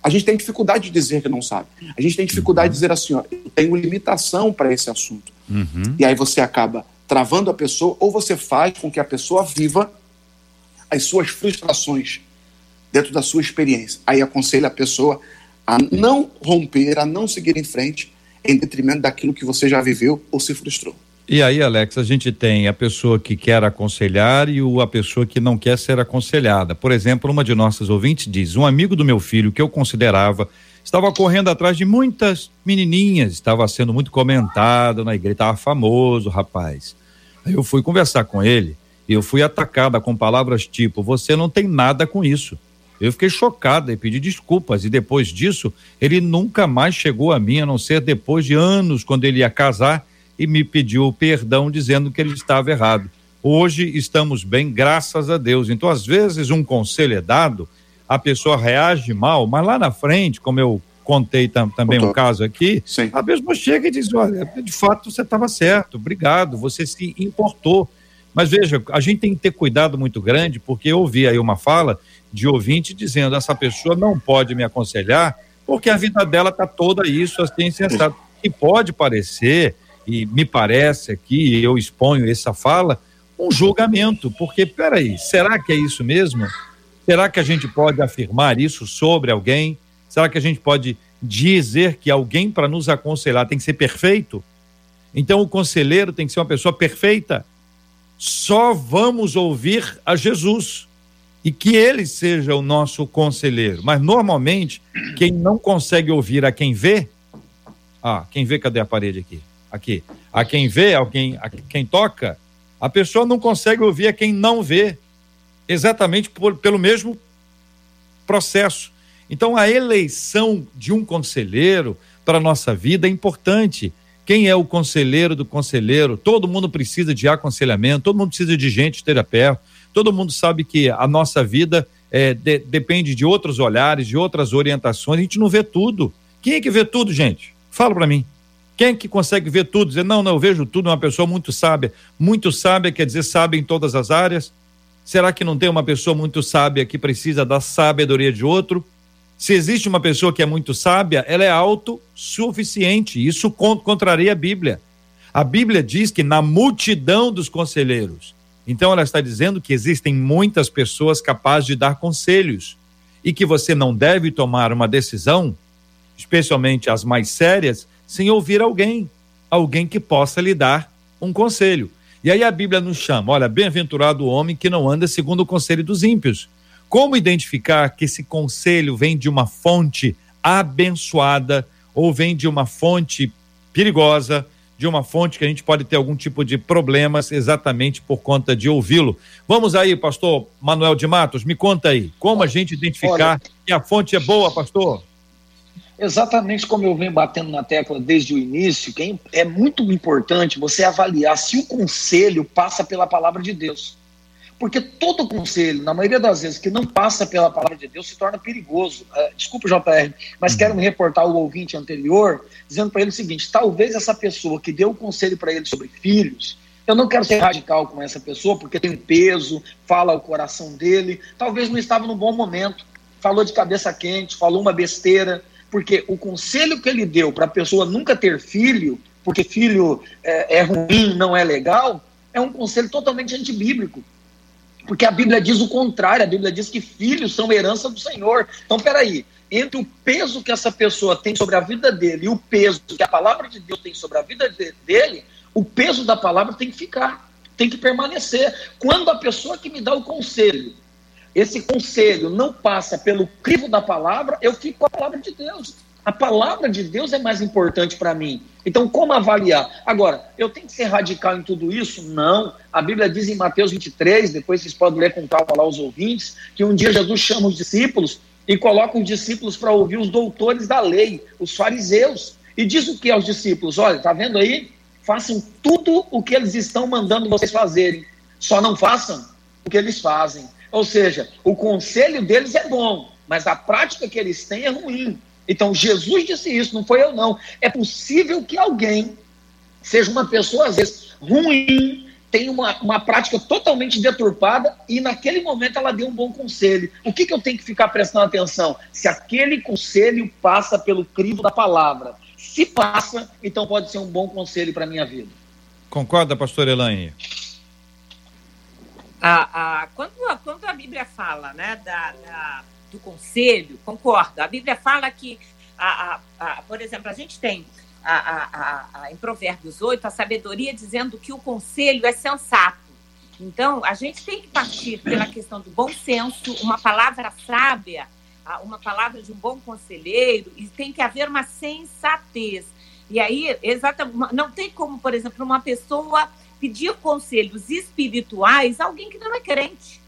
A gente tem dificuldade de dizer que não sabe. A gente tem dificuldade de dizer assim, ó, eu tenho limitação para esse assunto. Uhum. E aí você acaba travando a pessoa, ou você faz com que a pessoa viva as suas frustrações dentro da sua experiência. Aí aconselha a pessoa a não romper, a não seguir em frente, em detrimento daquilo que você já viveu ou se frustrou. E aí, Alex, a gente tem a pessoa que quer aconselhar e a pessoa que não quer ser aconselhada. Por exemplo, uma de nossas ouvintes diz: um amigo do meu filho que eu considerava estava correndo atrás de muitas menininhas, estava sendo muito comentado na igreja, estava famoso, rapaz. Aí eu fui conversar com ele e eu fui atacada com palavras tipo: você não tem nada com isso. Eu fiquei chocada e pedi desculpas. E depois disso, ele nunca mais chegou a mim, a não ser depois de anos, quando ele ia casar e me pediu perdão dizendo que ele estava errado. Hoje estamos bem, graças a Deus. Então, às vezes, um conselho é dado, a pessoa reage mal, mas lá na frente, como eu contei tam, também um caso aqui, Sim. a pessoa chega e diz: olha, de fato você estava certo, obrigado, você se importou. Mas veja, a gente tem que ter cuidado muito grande, porque eu ouvi aí uma fala de ouvinte dizendo: essa pessoa não pode me aconselhar, porque a vida dela está toda isso, assim, sensata. E pode parecer e me parece aqui, eu exponho essa fala, um julgamento, porque, peraí, será que é isso mesmo? Será que a gente pode afirmar isso sobre alguém? Será que a gente pode dizer que alguém para nos aconselhar tem que ser perfeito? Então o conselheiro tem que ser uma pessoa perfeita? Só vamos ouvir a Jesus e que ele seja o nosso conselheiro. Mas normalmente, quem não consegue ouvir a quem vê, ah, quem vê, cadê a parede aqui? aqui. A quem vê, a quem, a quem toca, a pessoa não consegue ouvir a quem não vê, exatamente por, pelo mesmo processo. Então, a eleição de um conselheiro para a nossa vida é importante. Quem é o conselheiro do conselheiro? Todo mundo precisa de aconselhamento, todo mundo precisa de gente esteja perto, todo mundo sabe que a nossa vida é, de, depende de outros olhares, de outras orientações, a gente não vê tudo. Quem é que vê tudo, gente? Fala para mim. Quem que consegue ver tudo? Dizer, não, não, eu vejo tudo, uma pessoa muito sábia. Muito sábia quer dizer sábia em todas as áreas? Será que não tem uma pessoa muito sábia que precisa da sabedoria de outro? Se existe uma pessoa que é muito sábia, ela é autossuficiente. Isso contraria a Bíblia. A Bíblia diz que na multidão dos conselheiros. Então ela está dizendo que existem muitas pessoas capazes de dar conselhos e que você não deve tomar uma decisão, especialmente as mais sérias, sem ouvir alguém, alguém que possa lhe dar um conselho. E aí a Bíblia nos chama: olha, bem-aventurado o homem que não anda segundo o conselho dos ímpios. Como identificar que esse conselho vem de uma fonte abençoada ou vem de uma fonte perigosa, de uma fonte que a gente pode ter algum tipo de problemas exatamente por conta de ouvi-lo? Vamos aí, pastor Manuel de Matos, me conta aí, como a gente identificar olha, que a fonte é boa, pastor? Exatamente como eu venho batendo na tecla desde o início, que é muito importante você avaliar se o conselho passa pela palavra de Deus. Porque todo conselho, na maioria das vezes, que não passa pela palavra de Deus, se torna perigoso. Uh, desculpa, JR, mas uhum. quero me reportar o ouvinte anterior, dizendo para ele o seguinte: talvez essa pessoa que deu o conselho para ele sobre filhos, eu não quero ser radical com essa pessoa, porque tem peso, fala o coração dele, talvez não estava no bom momento, falou de cabeça quente, falou uma besteira, porque o conselho que ele deu para a pessoa nunca ter filho, porque filho é, é, ruim, não é legal, é um conselho totalmente antibíblico. Porque a Bíblia diz o contrário, a Bíblia diz que filhos são herança do Senhor. Então, peraí, entre o peso que essa pessoa tem sobre a vida dele e o peso que a palavra de Deus tem sobre a vida dele, O peso da palavra tem que ficar, tem que permanecer. Quando a pessoa que me dá o conselho, esse conselho não passa pelo crivo da palavra, eu fico com a palavra de Deus. A palavra de Deus é mais importante para mim. Então, como avaliar? Agora, eu tenho que ser radical em tudo isso? Não. A Bíblia diz em Mateus 23, depois vocês podem ler com calma lá os ouvintes, que um dia Jesus chama os discípulos e coloca os discípulos para ouvir os doutores da lei, os fariseus. E diz o que aos discípulos? Olha, tá vendo aí? Façam tudo o que eles estão mandando vocês fazerem. Só não façam o que eles fazem. Ou seja, o conselho deles é bom, mas a prática que eles têm é ruim. Então, Jesus disse isso, não foi eu, não. É possível que alguém seja uma pessoa, às vezes, ruim, tenha uma, uma prática totalmente deturpada e naquele momento ela deu um bom conselho. O que, que eu tenho que ficar prestando atenção? Se aquele conselho passa pelo crivo da palavra. Se passa, então pode ser um bom conselho para a minha vida. Concorda, pastor Elaine? Ah, ah, quando, quando a Bíblia fala né, da, da do conselho, concordo. A Bíblia fala que, a, a, a por exemplo, a gente tem a, em Provérbios 8 a sabedoria dizendo que o conselho é sensato. Então, a gente tem que partir pela questão do bom senso, uma palavra sábia, uma palavra de um bom conselheiro, e tem que haver uma sensatez. E aí, exatamente, não tem como, por exemplo, uma pessoa pedir conselhos espirituais a alguém que não é crente.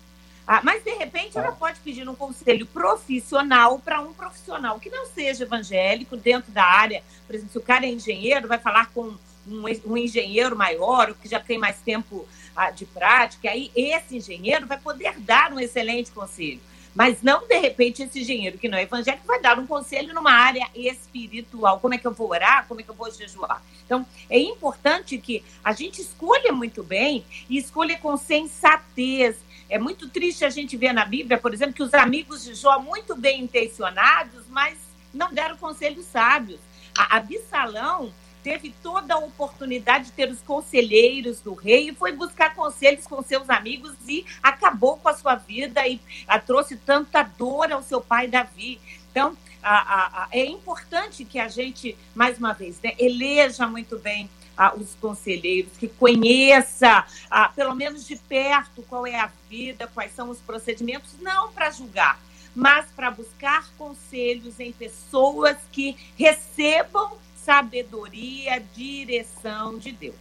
Ah, mas, de repente, ela pode pedir um conselho profissional para um profissional que não seja evangélico dentro da área. Por exemplo, se o cara é engenheiro, vai falar com um, um engenheiro maior, que já tem mais tempo ah, de prática, aí esse engenheiro vai poder dar um excelente conselho. Mas não, de repente, esse engenheiro que não é evangélico vai dar um conselho numa área espiritual. Como é que eu vou orar? Como é que eu vou jejuar? Então, é importante que a gente escolha muito bem e escolha com sensatez é muito triste a gente ver na Bíblia, por exemplo, que os amigos de Jó, muito bem intencionados, mas não deram conselhos sábios. A Absalão teve toda a oportunidade de ter os conselheiros do rei e foi buscar conselhos com seus amigos e acabou com a sua vida e a, trouxe tanta dor ao seu pai Davi. Então, a, a, é importante que a gente, mais uma vez, né, eleja muito bem ah, os conselheiros, que conheça, ah, pelo menos de perto, qual é a vida, quais são os procedimentos, não para julgar, mas para buscar conselhos em pessoas que recebam sabedoria, direção de Deus.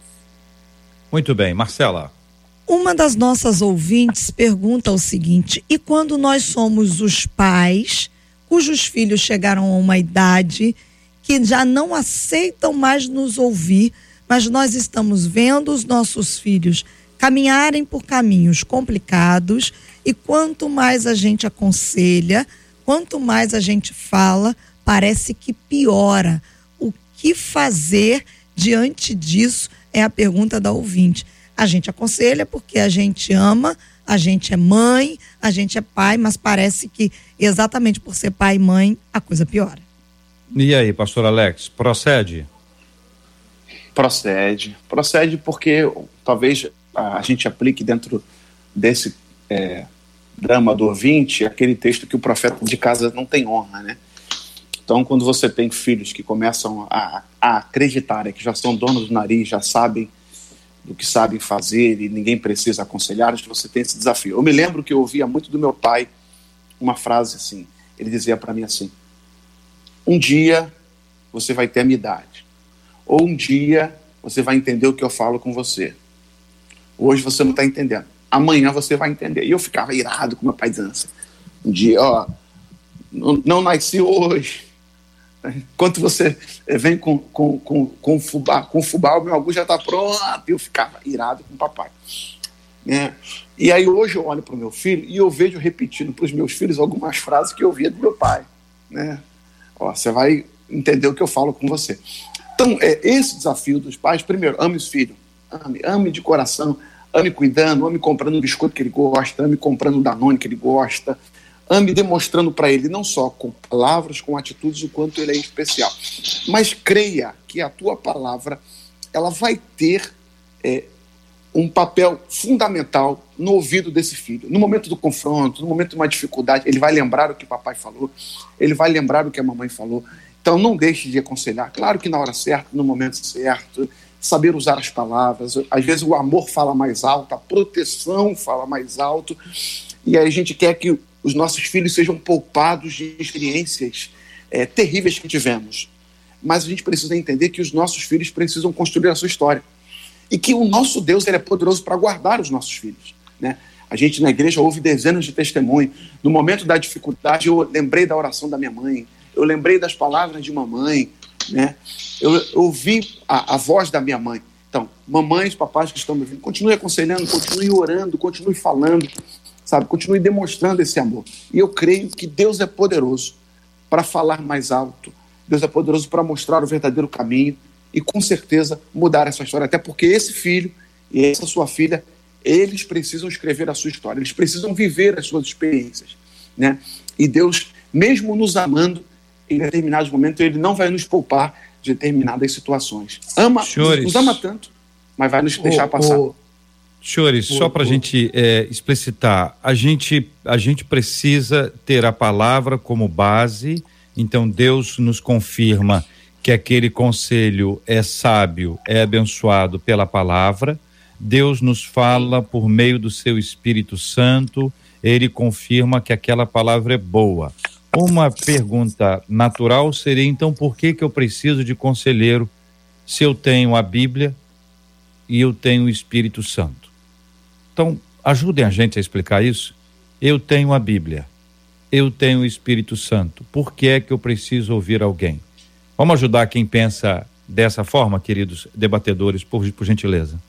Muito bem, Marcela. Uma das nossas ouvintes pergunta o seguinte: e quando nós somos os pais cujos filhos chegaram a uma idade que já não aceitam mais nos ouvir, mas nós estamos vendo os nossos filhos caminharem por caminhos complicados e quanto mais a gente aconselha, quanto mais a gente fala, parece que piora. O que fazer diante disso é a pergunta da ouvinte. A gente aconselha porque a gente ama, a gente é mãe, a gente é pai, mas parece que exatamente por ser pai e mãe a coisa piora. E aí, pastor Alex, procede? Procede. Procede porque talvez a gente aplique dentro desse é, drama do ouvinte aquele texto que o profeta de casa não tem honra, né? Então, quando você tem filhos que começam a, a acreditar que já são donos do nariz, já sabem do que sabem fazer e ninguém precisa aconselhar, você tem esse desafio. Eu me lembro que eu ouvia muito do meu pai uma frase assim. Ele dizia para mim assim: Um dia você vai ter a minha idade ou um dia você vai entender o que eu falo com você. Hoje você não está entendendo. Amanhã você vai entender. E eu ficava irado com meu pai dizendo assim, um dia, ó, não, nasci hoje. Enquanto você vem com, com, com, com, fubá, com fubá, o meu algo já está pronto. Eu ficava irado com o papai. Né? E aí hoje eu olho para o meu filho e eu vejo repetindo para os meus filhos algumas frases que eu via do meu pai. Né? Ó, você vai entender o que eu falo com você. Então, é esse desafio dos pais, primeiro, ame os filhos, ame, ame de coração, ame cuidando, ame comprando o biscoito que ele gosta, ame comprando o Danone que ele gosta, ame demonstrando para ele não só com palavras, com atitudes, o quanto ele é especial. Mas creia que a tua palavra ela vai ter é, um papel fundamental no ouvido desse filho. No momento do confronto, no momento de uma dificuldade, ele vai lembrar o que o papai falou, ele vai lembrar o que a mamãe falou, então não deixe de aconselhar. Claro que na hora certa, no momento certo, saber usar as palavras. Às vezes o amor fala mais alto, a proteção fala mais alto, e aí a gente quer que os nossos filhos sejam poupados de experiências é, terríveis que tivemos. Mas a gente precisa entender que os nossos filhos precisam construir a sua história. E que o nosso Deus ele é poderoso para guardar os nossos filhos. Né? A gente na igreja ouve dezenas de testemunhos. No momento da dificuldade, eu lembrei da oração da minha mãe, eu lembrei das palavras de mamãe, né? eu, eu ouvi a, a voz da minha mãe. Então, mamães, papais que estão me ouvindo, continue aconselhando, continue orando, continue falando, sabe? Continue demonstrando esse amor. E eu creio que Deus é poderoso para falar mais alto. Deus é poderoso para mostrar o verdadeiro caminho e com certeza mudar essa história. Até porque esse filho e essa sua filha, eles precisam escrever a sua história, eles precisam viver as suas experiências. Né? E Deus, mesmo nos amando, em determinados momentos, Ele não vai nos poupar de determinadas situações. Ama, Senhores, nos ama tanto, mas vai nos deixar passar. Senhores, só para a gente é, explicitar, a gente, a gente precisa ter a palavra como base, então Deus nos confirma que aquele conselho é sábio, é abençoado pela palavra. Deus nos fala por meio do seu Espírito Santo, ele confirma que aquela palavra é boa. Uma pergunta natural seria então por que que eu preciso de conselheiro se eu tenho a Bíblia e eu tenho o Espírito Santo? Então, ajudem a gente a explicar isso. Eu tenho a Bíblia, eu tenho o Espírito Santo. Por que é que eu preciso ouvir alguém? Vamos ajudar quem pensa dessa forma, queridos debatedores, por, por gentileza.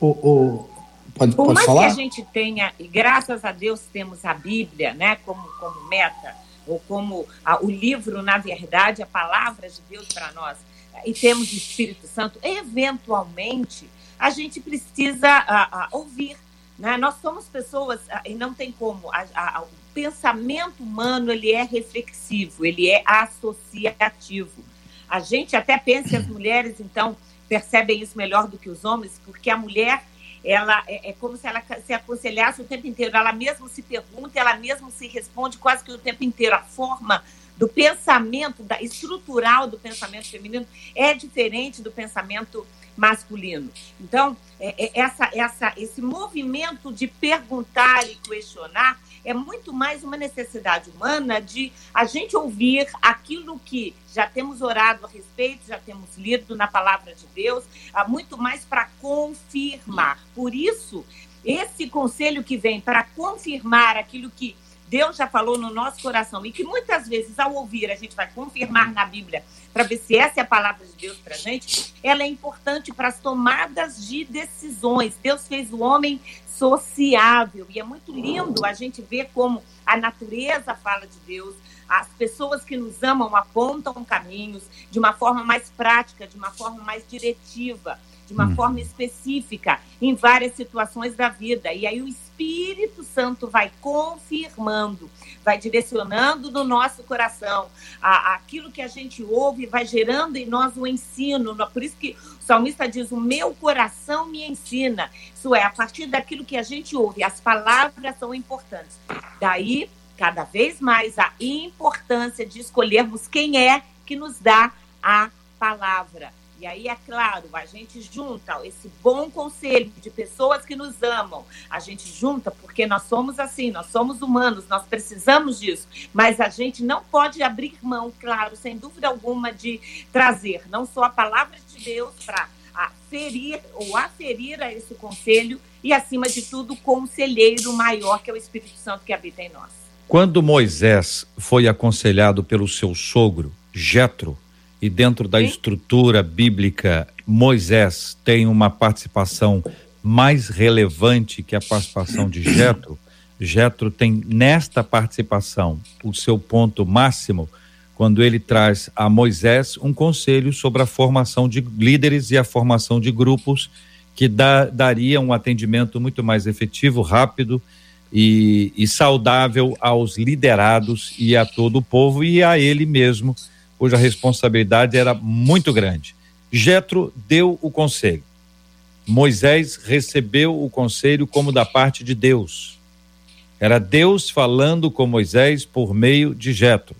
O, o, pode, por pode mais falar? que a gente tenha, e graças a Deus temos a Bíblia, né, como, como meta, ou como a, o livro, na verdade, a palavra de Deus para nós, e temos o Espírito Santo, eventualmente a gente precisa a, a, ouvir. Né? Nós somos pessoas, e não tem como, o pensamento humano ele é reflexivo, ele é associativo. A gente até pensa as mulheres, então, percebem isso melhor do que os homens, porque a mulher ela é, é, como se ela se aconselhasse o tempo inteiro. Ela mesma se pergunta, ela mesma se responde quase que o tempo inteiro. A forma do pensamento, da estrutural do pensamento feminino é diferente do pensamento masculino. Então, é, é, essa, essa, esse movimento de perguntar e questionar é muito mais uma necessidade humana de a gente ouvir aquilo que já temos orado a respeito, já temos lido na palavra de Deus, muito mais para confirmar. Por isso, esse conselho que vem para confirmar aquilo que Deus já falou no nosso coração e que muitas vezes, ao ouvir, a gente vai confirmar na Bíblia para ver se essa é a palavra de Deus para a gente, ela é importante para as tomadas de decisões. Deus fez o homem sociável. E é muito lindo a gente ver como a natureza fala de Deus, as pessoas que nos amam apontam caminhos de uma forma mais prática, de uma forma mais diretiva de uma hum. forma específica em várias situações da vida. E aí o Espírito Santo vai confirmando, vai direcionando no nosso coração a, aquilo que a gente ouve, vai gerando em nós o ensino. Por isso que o salmista diz: O meu coração me ensina. Isso é, a partir daquilo que a gente ouve, as palavras são importantes. Daí, cada vez mais, a importância de escolhermos quem é que nos dá a palavra. E aí, é claro, a gente junta esse bom conselho de pessoas que nos amam. A gente junta porque nós somos assim, nós somos humanos, nós precisamos disso. Mas a gente não pode abrir mão, claro, sem dúvida alguma, de trazer não só a palavra de Deus para ferir ou aferir a esse conselho e, acima de tudo, o conselheiro maior, que é o Espírito Santo que habita em nós. Quando Moisés foi aconselhado pelo seu sogro, Jetro, e dentro da Sim. estrutura bíblica, Moisés tem uma participação mais relevante que a participação de Jetro. Jetro tem nesta participação o seu ponto máximo quando ele traz a Moisés um conselho sobre a formação de líderes e a formação de grupos que dá, daria um atendimento muito mais efetivo, rápido e, e saudável aos liderados e a todo o povo e a ele mesmo cuja responsabilidade era muito grande. Jetro deu o conselho. Moisés recebeu o conselho como da parte de Deus. Era Deus falando com Moisés por meio de Jetro.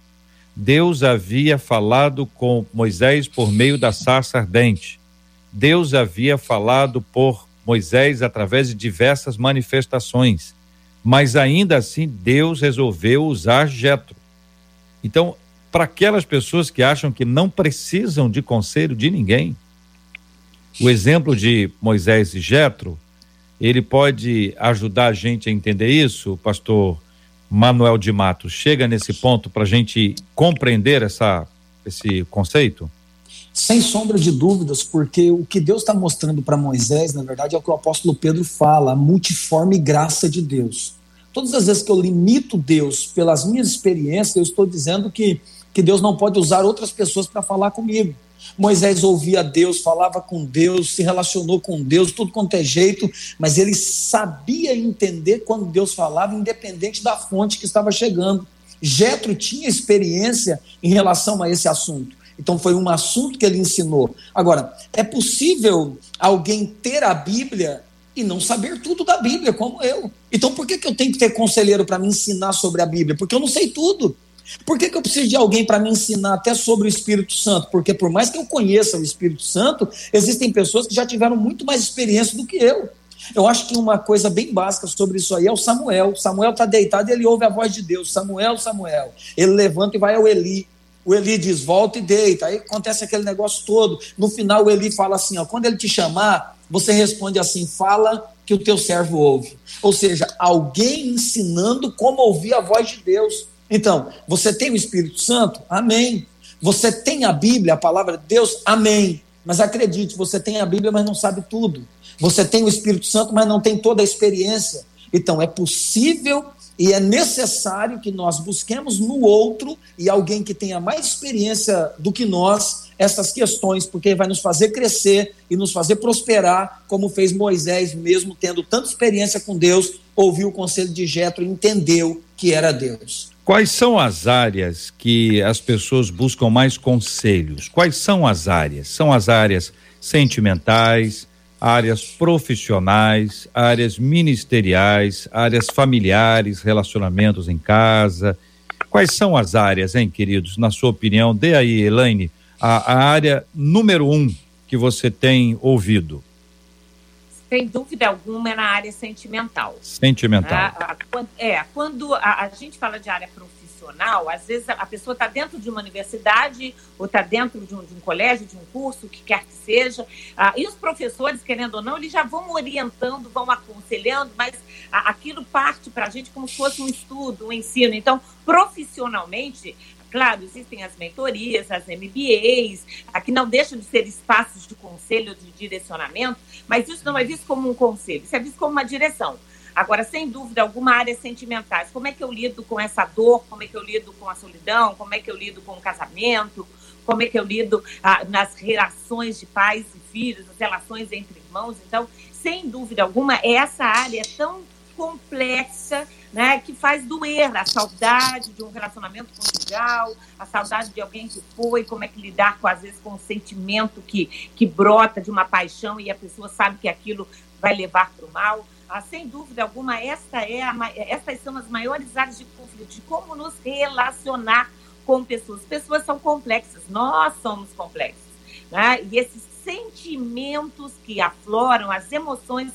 Deus havia falado com Moisés por meio da sarça ardente. Deus havia falado por Moisés através de diversas manifestações, mas ainda assim Deus resolveu usar Jetro. Então, para aquelas pessoas que acham que não precisam de conselho de ninguém, o exemplo de Moisés e Jetro, ele pode ajudar a gente a entender isso, pastor Manuel de Matos? Chega nesse ponto para a gente compreender essa, esse conceito? Sem sombra de dúvidas, porque o que Deus está mostrando para Moisés, na verdade, é o que o apóstolo Pedro fala, a multiforme graça de Deus. Todas as vezes que eu limito Deus pelas minhas experiências, eu estou dizendo que, que Deus não pode usar outras pessoas para falar comigo. Moisés ouvia Deus, falava com Deus, se relacionou com Deus, tudo quanto é jeito, mas ele sabia entender quando Deus falava, independente da fonte que estava chegando. Jetro tinha experiência em relação a esse assunto. Então foi um assunto que ele ensinou. Agora, é possível alguém ter a Bíblia e não saber tudo da Bíblia, como eu. Então por que, que eu tenho que ter conselheiro para me ensinar sobre a Bíblia? Porque eu não sei tudo. Por que, que eu preciso de alguém para me ensinar até sobre o Espírito Santo? Porque por mais que eu conheça o Espírito Santo, existem pessoas que já tiveram muito mais experiência do que eu. Eu acho que uma coisa bem básica sobre isso aí é o Samuel. Samuel está deitado e ele ouve a voz de Deus. Samuel, Samuel. Ele levanta e vai ao Eli. O Eli diz, volta e deita. Aí acontece aquele negócio todo. No final, o Eli fala assim: ó, quando ele te chamar, você responde assim: fala que o teu servo ouve. Ou seja, alguém ensinando como ouvir a voz de Deus. Então, você tem o Espírito Santo? Amém. Você tem a Bíblia, a palavra de Deus? Amém. Mas acredite, você tem a Bíblia, mas não sabe tudo. Você tem o Espírito Santo, mas não tem toda a experiência. Então, é possível e é necessário que nós busquemos no outro e alguém que tenha mais experiência do que nós essas questões, porque vai nos fazer crescer e nos fazer prosperar, como fez Moisés, mesmo tendo tanta experiência com Deus, ouviu o conselho de Jetro e entendeu que era Deus. Quais são as áreas que as pessoas buscam mais conselhos? Quais são as áreas? São as áreas sentimentais, áreas profissionais, áreas ministeriais, áreas familiares, relacionamentos em casa. Quais são as áreas, hein, queridos? Na sua opinião, dê aí, Elaine, a, a área número um que você tem ouvido. Sem dúvida alguma é na área sentimental. Sentimental. é, quando a, a gente fala de área profissional, às vezes a pessoa está dentro de uma universidade ou está dentro de um, de um, colégio, de um curso, o que quer que seja, ah, e os professores, querendo ou não, eles já vão orientando, vão aconselhando, mas ah, aquilo parte para a gente como se fosse um estudo, um ensino. Então, profissionalmente, Claro, existem as mentorias, as MBAs, aqui não deixam de ser espaços de conselho, de direcionamento, mas isso não é visto como um conselho, isso é visto como uma direção. Agora, sem dúvida alguma, áreas sentimentais. Como é que eu lido com essa dor? Como é que eu lido com a solidão? Como é que eu lido com o casamento? Como é que eu lido ah, nas relações de pais e filhos, as relações entre irmãos? Então, sem dúvida alguma, essa área é tão complexa, né, que faz doer a saudade de um relacionamento conjugal, a saudade de alguém que foi, como é que lidar com às vezes com um sentimento que que brota de uma paixão e a pessoa sabe que aquilo vai levar para o mal. Ah, sem dúvida alguma, esta é a, estas são as maiores áreas de conflito, de como nos relacionar com pessoas. Pessoas são complexas, nós somos complexos. Né? E esses sentimentos que afloram, as emoções,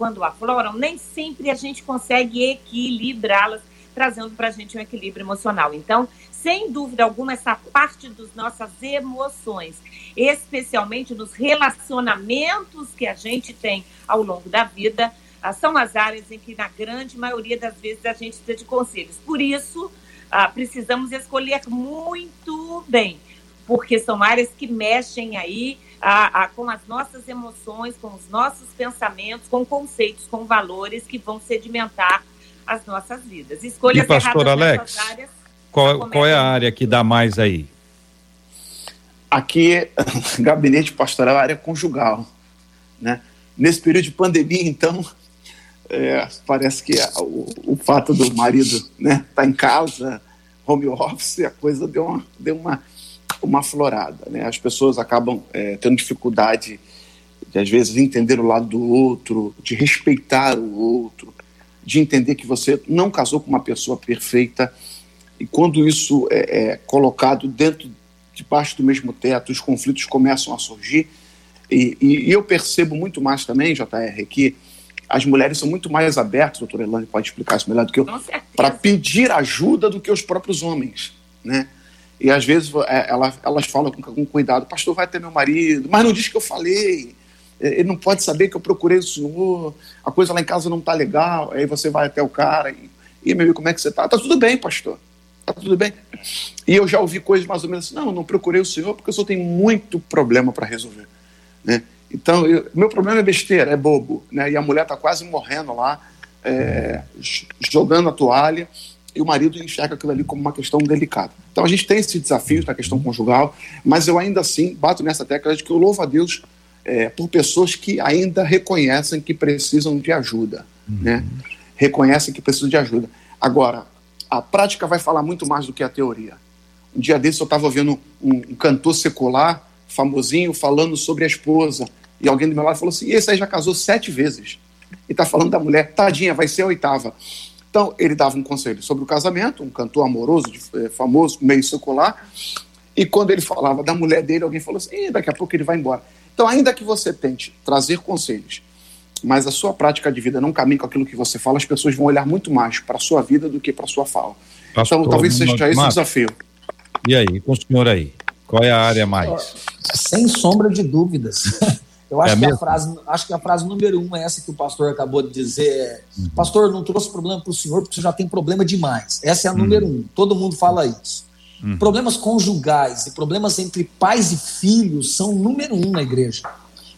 quando afloram, nem sempre a gente consegue equilibrá-las, trazendo para a gente um equilíbrio emocional. Então, sem dúvida alguma, essa parte das nossas emoções, especialmente nos relacionamentos que a gente tem ao longo da vida, ah, são as áreas em que, na grande maioria das vezes, a gente precisa de conselhos. Por isso, ah, precisamos escolher muito bem, porque são áreas que mexem aí ah, com as nossas emoções, com os nossos pensamentos, com conceitos, com valores que vão sedimentar as nossas vidas. Escolha e pastor Alex, áreas, qual, qual é a área que dá mais aí? Aqui, gabinete pastoral, área conjugal, né? Nesse período de pandemia, então, é, parece que o, o, fato do marido estar né, tá em casa, home office, a coisa deu uma, deu uma, uma florada. Né? As pessoas acabam é, tendo dificuldade de, às vezes, entender o lado do outro, de respeitar o outro, de entender que você não casou com uma pessoa perfeita. E quando isso é, é colocado dentro, debaixo do mesmo teto, os conflitos começam a surgir E, e, e eu percebo muito mais também, JR, que as mulheres são muito mais abertas, doutora Elane pode explicar isso melhor do que eu, para pedir ajuda do que os próprios homens, né? E às vezes é, elas, elas falam com, com cuidado, pastor, vai ter meu marido, mas não diz que eu falei, ele não pode saber que eu procurei o senhor, a coisa lá em casa não está legal, aí você vai até o cara e, e meu amigo, como é que você está? Está tudo bem, pastor, está tudo bem. E eu já ouvi coisas mais ou menos assim, não, não procurei o senhor porque o senhor tem muito problema para resolver, né? Então, eu, meu problema é besteira, é bobo. Né? E a mulher está quase morrendo lá, é, jogando a toalha, e o marido enxerga aquilo ali como uma questão delicada. Então, a gente tem esse desafio da questão conjugal, mas eu ainda assim bato nessa tecla de que eu louvo a Deus é, por pessoas que ainda reconhecem que precisam de ajuda. Uhum. Né? Reconhecem que precisam de ajuda. Agora, a prática vai falar muito mais do que a teoria. Um dia desse eu estava vendo um, um cantor secular famosinho falando sobre a esposa e alguém do meu lado falou assim: esse aí já casou sete vezes. E está falando da mulher, tadinha, vai ser a oitava. Então, ele dava um conselho sobre o casamento, um cantor amoroso, de, eh, famoso, meio secular. E quando ele falava da mulher dele, alguém falou assim: daqui a pouco ele vai embora. Então, ainda que você tente trazer conselhos, mas a sua prática de vida não caminhe com aquilo que você fala, as pessoas vão olhar muito mais para a sua vida do que para a sua fala. Pastor, então, talvez seja esse o desafio. E aí, com o senhor aí? Qual é a área mais? Sem sombra de dúvidas. Eu acho, é que a frase, acho que a frase número um é essa que o pastor acabou de dizer. Uhum. Pastor, não trouxe problema para o senhor porque você já tem problema demais. Essa é a uhum. número um. Todo mundo fala isso. Uhum. Problemas conjugais e problemas entre pais e filhos são número um na igreja.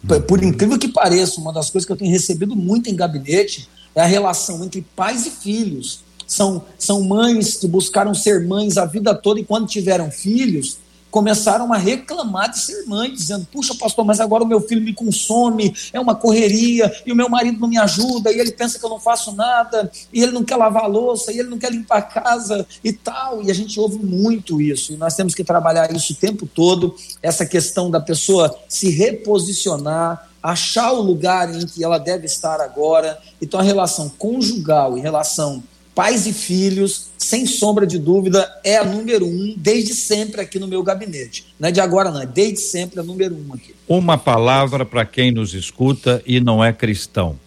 Uhum. Por incrível que pareça, uma das coisas que eu tenho recebido muito em gabinete é a relação entre pais e filhos. São, são mães que buscaram ser mães a vida toda e quando tiveram filhos, começaram a reclamar de ser mãe, dizendo: Puxa, pastor, mas agora o meu filho me consome, é uma correria, e o meu marido não me ajuda, e ele pensa que eu não faço nada, e ele não quer lavar a louça, e ele não quer limpar a casa e tal. E a gente ouve muito isso, e nós temos que trabalhar isso o tempo todo essa questão da pessoa se reposicionar. Achar o lugar em que ela deve estar agora. Então, a relação conjugal e relação pais e filhos, sem sombra de dúvida, é a número um desde sempre aqui no meu gabinete. Não é de agora, não, é desde sempre a número um aqui. Uma palavra para quem nos escuta e não é cristão.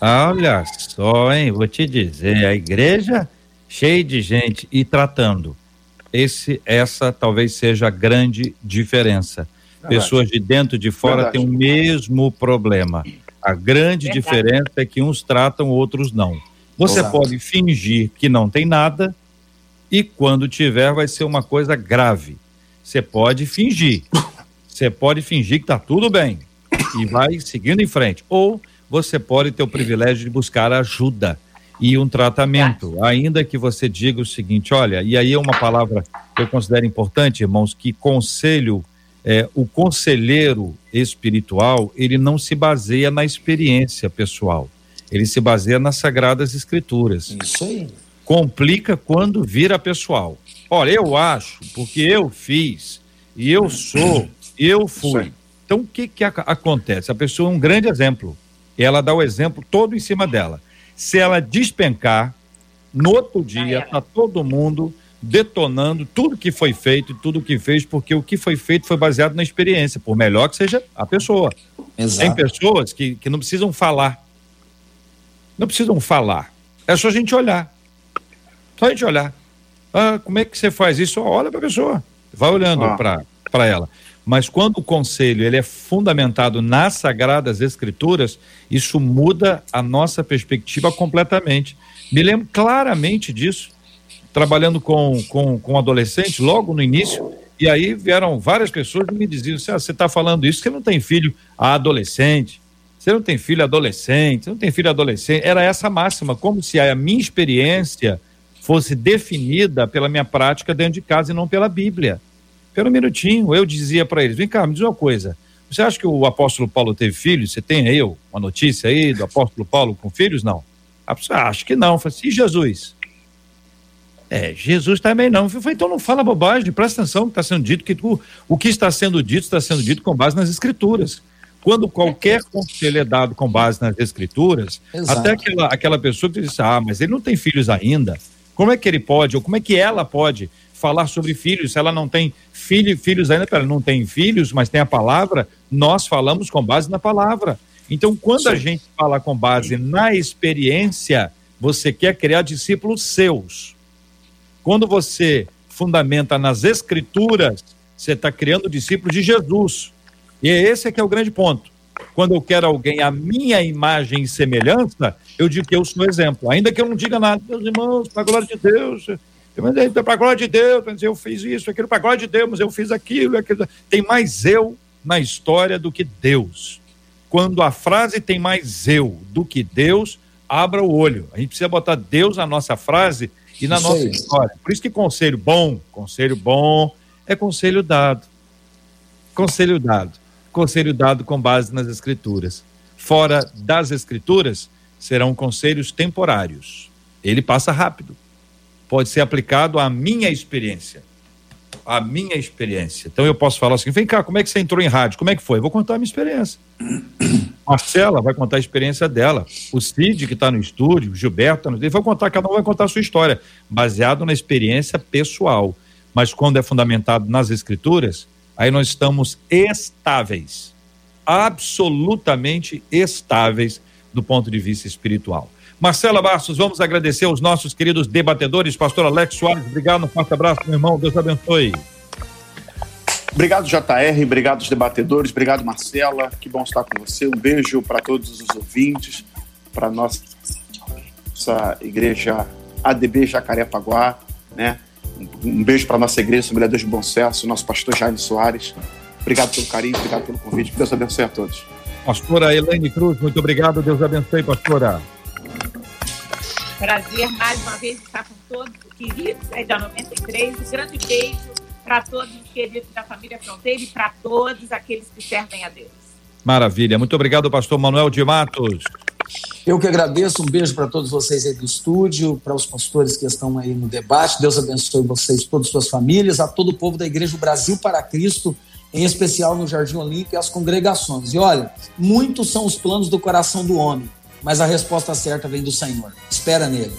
Olha só, hein? Vou te dizer, a igreja cheia de gente e tratando. Esse, essa talvez seja a grande diferença. Verdade. Pessoas de dentro e de fora Verdade. têm o mesmo problema. A grande Verdade. diferença é que uns tratam, outros não. Você Exato. pode fingir que não tem nada e quando tiver vai ser uma coisa grave. Você pode fingir. Você pode fingir que está tudo bem e vai seguindo em frente. Ou você pode ter o privilégio de buscar ajuda e um tratamento, ainda que você diga o seguinte, olha, e aí é uma palavra que eu considero importante, irmãos, que conselho, é, o conselheiro espiritual, ele não se baseia na experiência pessoal. Ele se baseia nas Sagradas Escrituras. Isso aí. Complica quando vira pessoal. Olha, eu acho, porque eu fiz, e eu sou, eu fui. Então, o que, que acontece? A pessoa é um grande exemplo. Ela dá o exemplo todo em cima dela. Se ela despencar, no outro dia, está todo mundo detonando tudo que foi feito e tudo que fez, porque o que foi feito foi baseado na experiência, por melhor que seja a pessoa. Exato. Tem pessoas que, que não precisam falar, não precisam falar. É só a gente olhar. Só a gente olhar. Ah, como é que você faz isso? Olha para a pessoa. Vai olhando ah. para ela. Mas quando o conselho ele é fundamentado nas sagradas escrituras, isso muda a nossa perspectiva completamente. Me lembro claramente disso, trabalhando com, com, com adolescente, logo no início, e aí vieram várias pessoas e me diziam assim, ah, você está falando isso, você não tem filho adolescente, você não tem filho adolescente, você não tem filho adolescente. Era essa máxima, como se a minha experiência fosse definida pela minha prática dentro de casa e não pela Bíblia. Pelo minutinho, eu dizia para eles: vem cá, me diz uma coisa. Você acha que o apóstolo Paulo teve filhos? Você tem aí uma notícia aí do apóstolo Paulo com filhos? Não. A pessoa acha que não. Falei assim, e Jesus? É, Jesus também não. Eu falei, então não fala bobagem, presta atenção que está sendo dito, que tu, o que está sendo dito está sendo dito com base nas escrituras. Quando qualquer conselho é dado com base nas escrituras, Exato. até aquela, aquela pessoa que diz, ah, mas ele não tem filhos ainda, como é que ele pode, ou como é que ela pode falar sobre filhos se ela não tem filho, filhos ainda, ela não tem filhos, mas tem a palavra, Nós falamos com base na palavra. Então, quando Sim. a gente fala com base na experiência, você quer criar discípulos seus. Quando você fundamenta nas escrituras, você está criando discípulos de Jesus. E é esse é que é o grande ponto. Quando eu quero alguém a minha imagem e semelhança, eu digo que eu sou exemplo. Ainda que eu não diga nada, meus irmãos, para a glória de Deus, para a glória de Deus, eu fiz isso, aquilo, para a glória de Deus, eu fiz aquilo, aquilo. Tem mais eu na história do que Deus. Quando a frase tem mais eu do que Deus, abra o olho. A gente precisa botar Deus na nossa frase e na isso nossa aí. história. Por isso que conselho bom, conselho bom é conselho dado. Conselho dado. Conselho dado com base nas escrituras. Fora das escrituras, serão conselhos temporários. Ele passa rápido. Pode ser aplicado à minha experiência. A minha experiência. Então eu posso falar assim: vem cá, como é que você entrou em rádio? Como é que foi? Vou contar a minha experiência. Marcela vai contar a experiência dela. O Cid, que está no estúdio, o Gilberto no estúdio, vai contar, cada um vai contar a sua história, baseado na experiência pessoal. Mas quando é fundamentado nas escrituras, aí nós estamos estáveis, absolutamente estáveis do ponto de vista espiritual. Marcela Bastos, vamos agradecer aos nossos queridos debatedores, pastor Alex Soares, obrigado, um forte abraço, meu irmão, Deus abençoe. Obrigado, JR, obrigado os debatedores, obrigado, Marcela, que bom estar com você. Um beijo para todos os ouvintes, para nossa igreja ADB Jacarepaguá, né? Um beijo para nossa igreja, Assembleia Deus de Bom Sucesso, nosso pastor Jaime Soares. Obrigado pelo carinho, obrigado pelo convite. Deus abençoe a todos. Pastora Elaine Cruz, muito obrigado. Deus abençoe, pastora. Prazer mais uma vez estar com todos os queridos é da 93. Um grande beijo para todos os queridos da família Fronteira e para todos aqueles que servem a Deus. Maravilha. Muito obrigado, pastor Manuel de Matos. Eu que agradeço, um beijo para todos vocês aí do estúdio, para os pastores que estão aí no debate. Deus abençoe vocês, todas as suas famílias, a todo o povo da Igreja Brasil para Cristo, em especial no Jardim Olímpico e as congregações. E olha, muitos são os planos do coração do homem, mas a resposta certa vem do Senhor. Espera nele.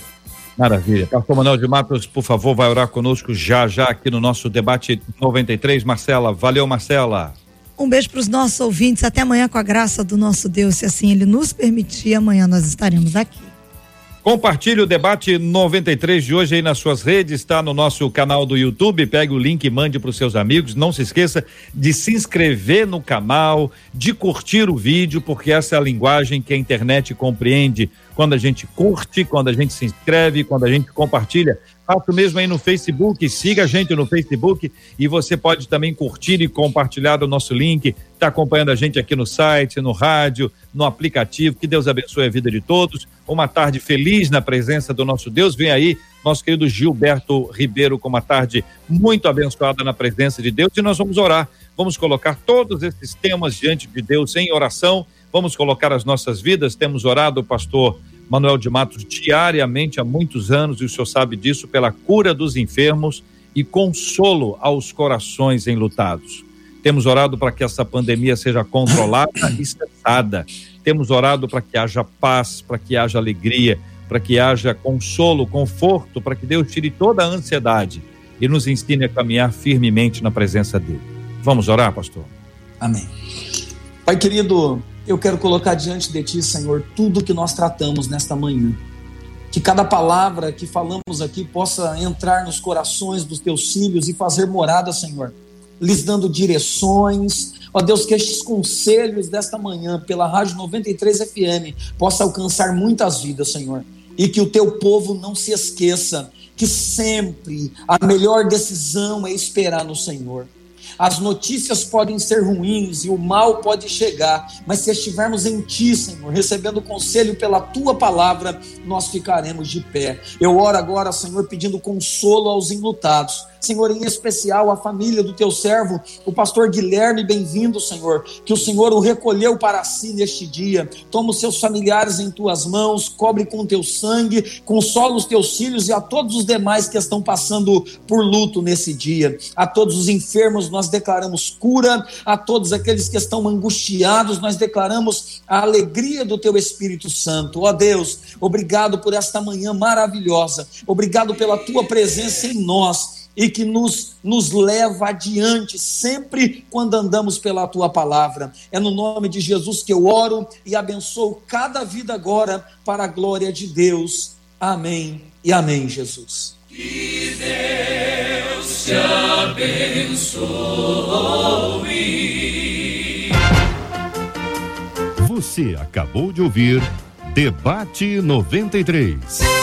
Maravilha. Pastor Manuel de Matos, por favor, vai orar conosco já, já aqui no nosso debate 93. Marcela, valeu, Marcela. Um beijo para os nossos ouvintes. Até amanhã, com a graça do nosso Deus, se assim Ele nos permitir. Amanhã nós estaremos aqui. Compartilhe o debate 93 de hoje aí nas suas redes, está no nosso canal do YouTube. Pegue o link e mande para os seus amigos. Não se esqueça de se inscrever no canal, de curtir o vídeo, porque essa é a linguagem que a internet compreende. Quando a gente curte, quando a gente se inscreve, quando a gente compartilha, Faça mesmo aí no Facebook, siga a gente no Facebook e você pode também curtir e compartilhar o nosso link. Está acompanhando a gente aqui no site, no rádio, no aplicativo. Que Deus abençoe a vida de todos. Uma tarde feliz na presença do nosso Deus. Vem aí nosso querido Gilberto Ribeiro com uma tarde muito abençoada na presença de Deus e nós vamos orar. Vamos colocar todos esses temas diante de Deus em oração. Vamos colocar as nossas vidas. Temos orado, pastor Manuel de Matos diariamente há muitos anos, e o senhor sabe disso, pela cura dos enfermos e consolo aos corações enlutados. Temos orado para que essa pandemia seja controlada e cessada. Temos orado para que haja paz, para que haja alegria, para que haja consolo, conforto, para que Deus tire toda a ansiedade e nos ensine a caminhar firmemente na presença dele. Vamos orar, pastor? Amém. Pai querido, eu quero colocar diante de Ti, Senhor, tudo que nós tratamos nesta manhã. Que cada palavra que falamos aqui possa entrar nos corações dos Teus filhos e fazer morada, Senhor, lhes dando direções. Ó Deus, que estes conselhos desta manhã, pela Rádio 93 FM, possa alcançar muitas vidas, Senhor. E que o Teu povo não se esqueça que sempre a melhor decisão é esperar no Senhor. As notícias podem ser ruins e o mal pode chegar, mas se estivermos em Ti, Senhor, recebendo conselho pela Tua palavra, nós ficaremos de pé. Eu oro agora, Senhor, pedindo consolo aos enlutados Senhor, em especial a família do teu servo, o pastor Guilherme, bem-vindo, Senhor, que o Senhor o recolheu para si neste dia. Toma os seus familiares em tuas mãos, cobre com teu sangue, consola os teus filhos e a todos os demais que estão passando por luto nesse dia. A todos os enfermos nós declaramos cura, a todos aqueles que estão angustiados nós declaramos a alegria do teu Espírito Santo. Ó Deus, obrigado por esta manhã maravilhosa. Obrigado pela tua presença em nós e que nos, nos leva adiante sempre quando andamos pela tua palavra. É no nome de Jesus que eu oro e abençoo cada vida agora para a glória de Deus. Amém e amém, Jesus. Que Deus te abençoe. Você acabou de ouvir Debate 93.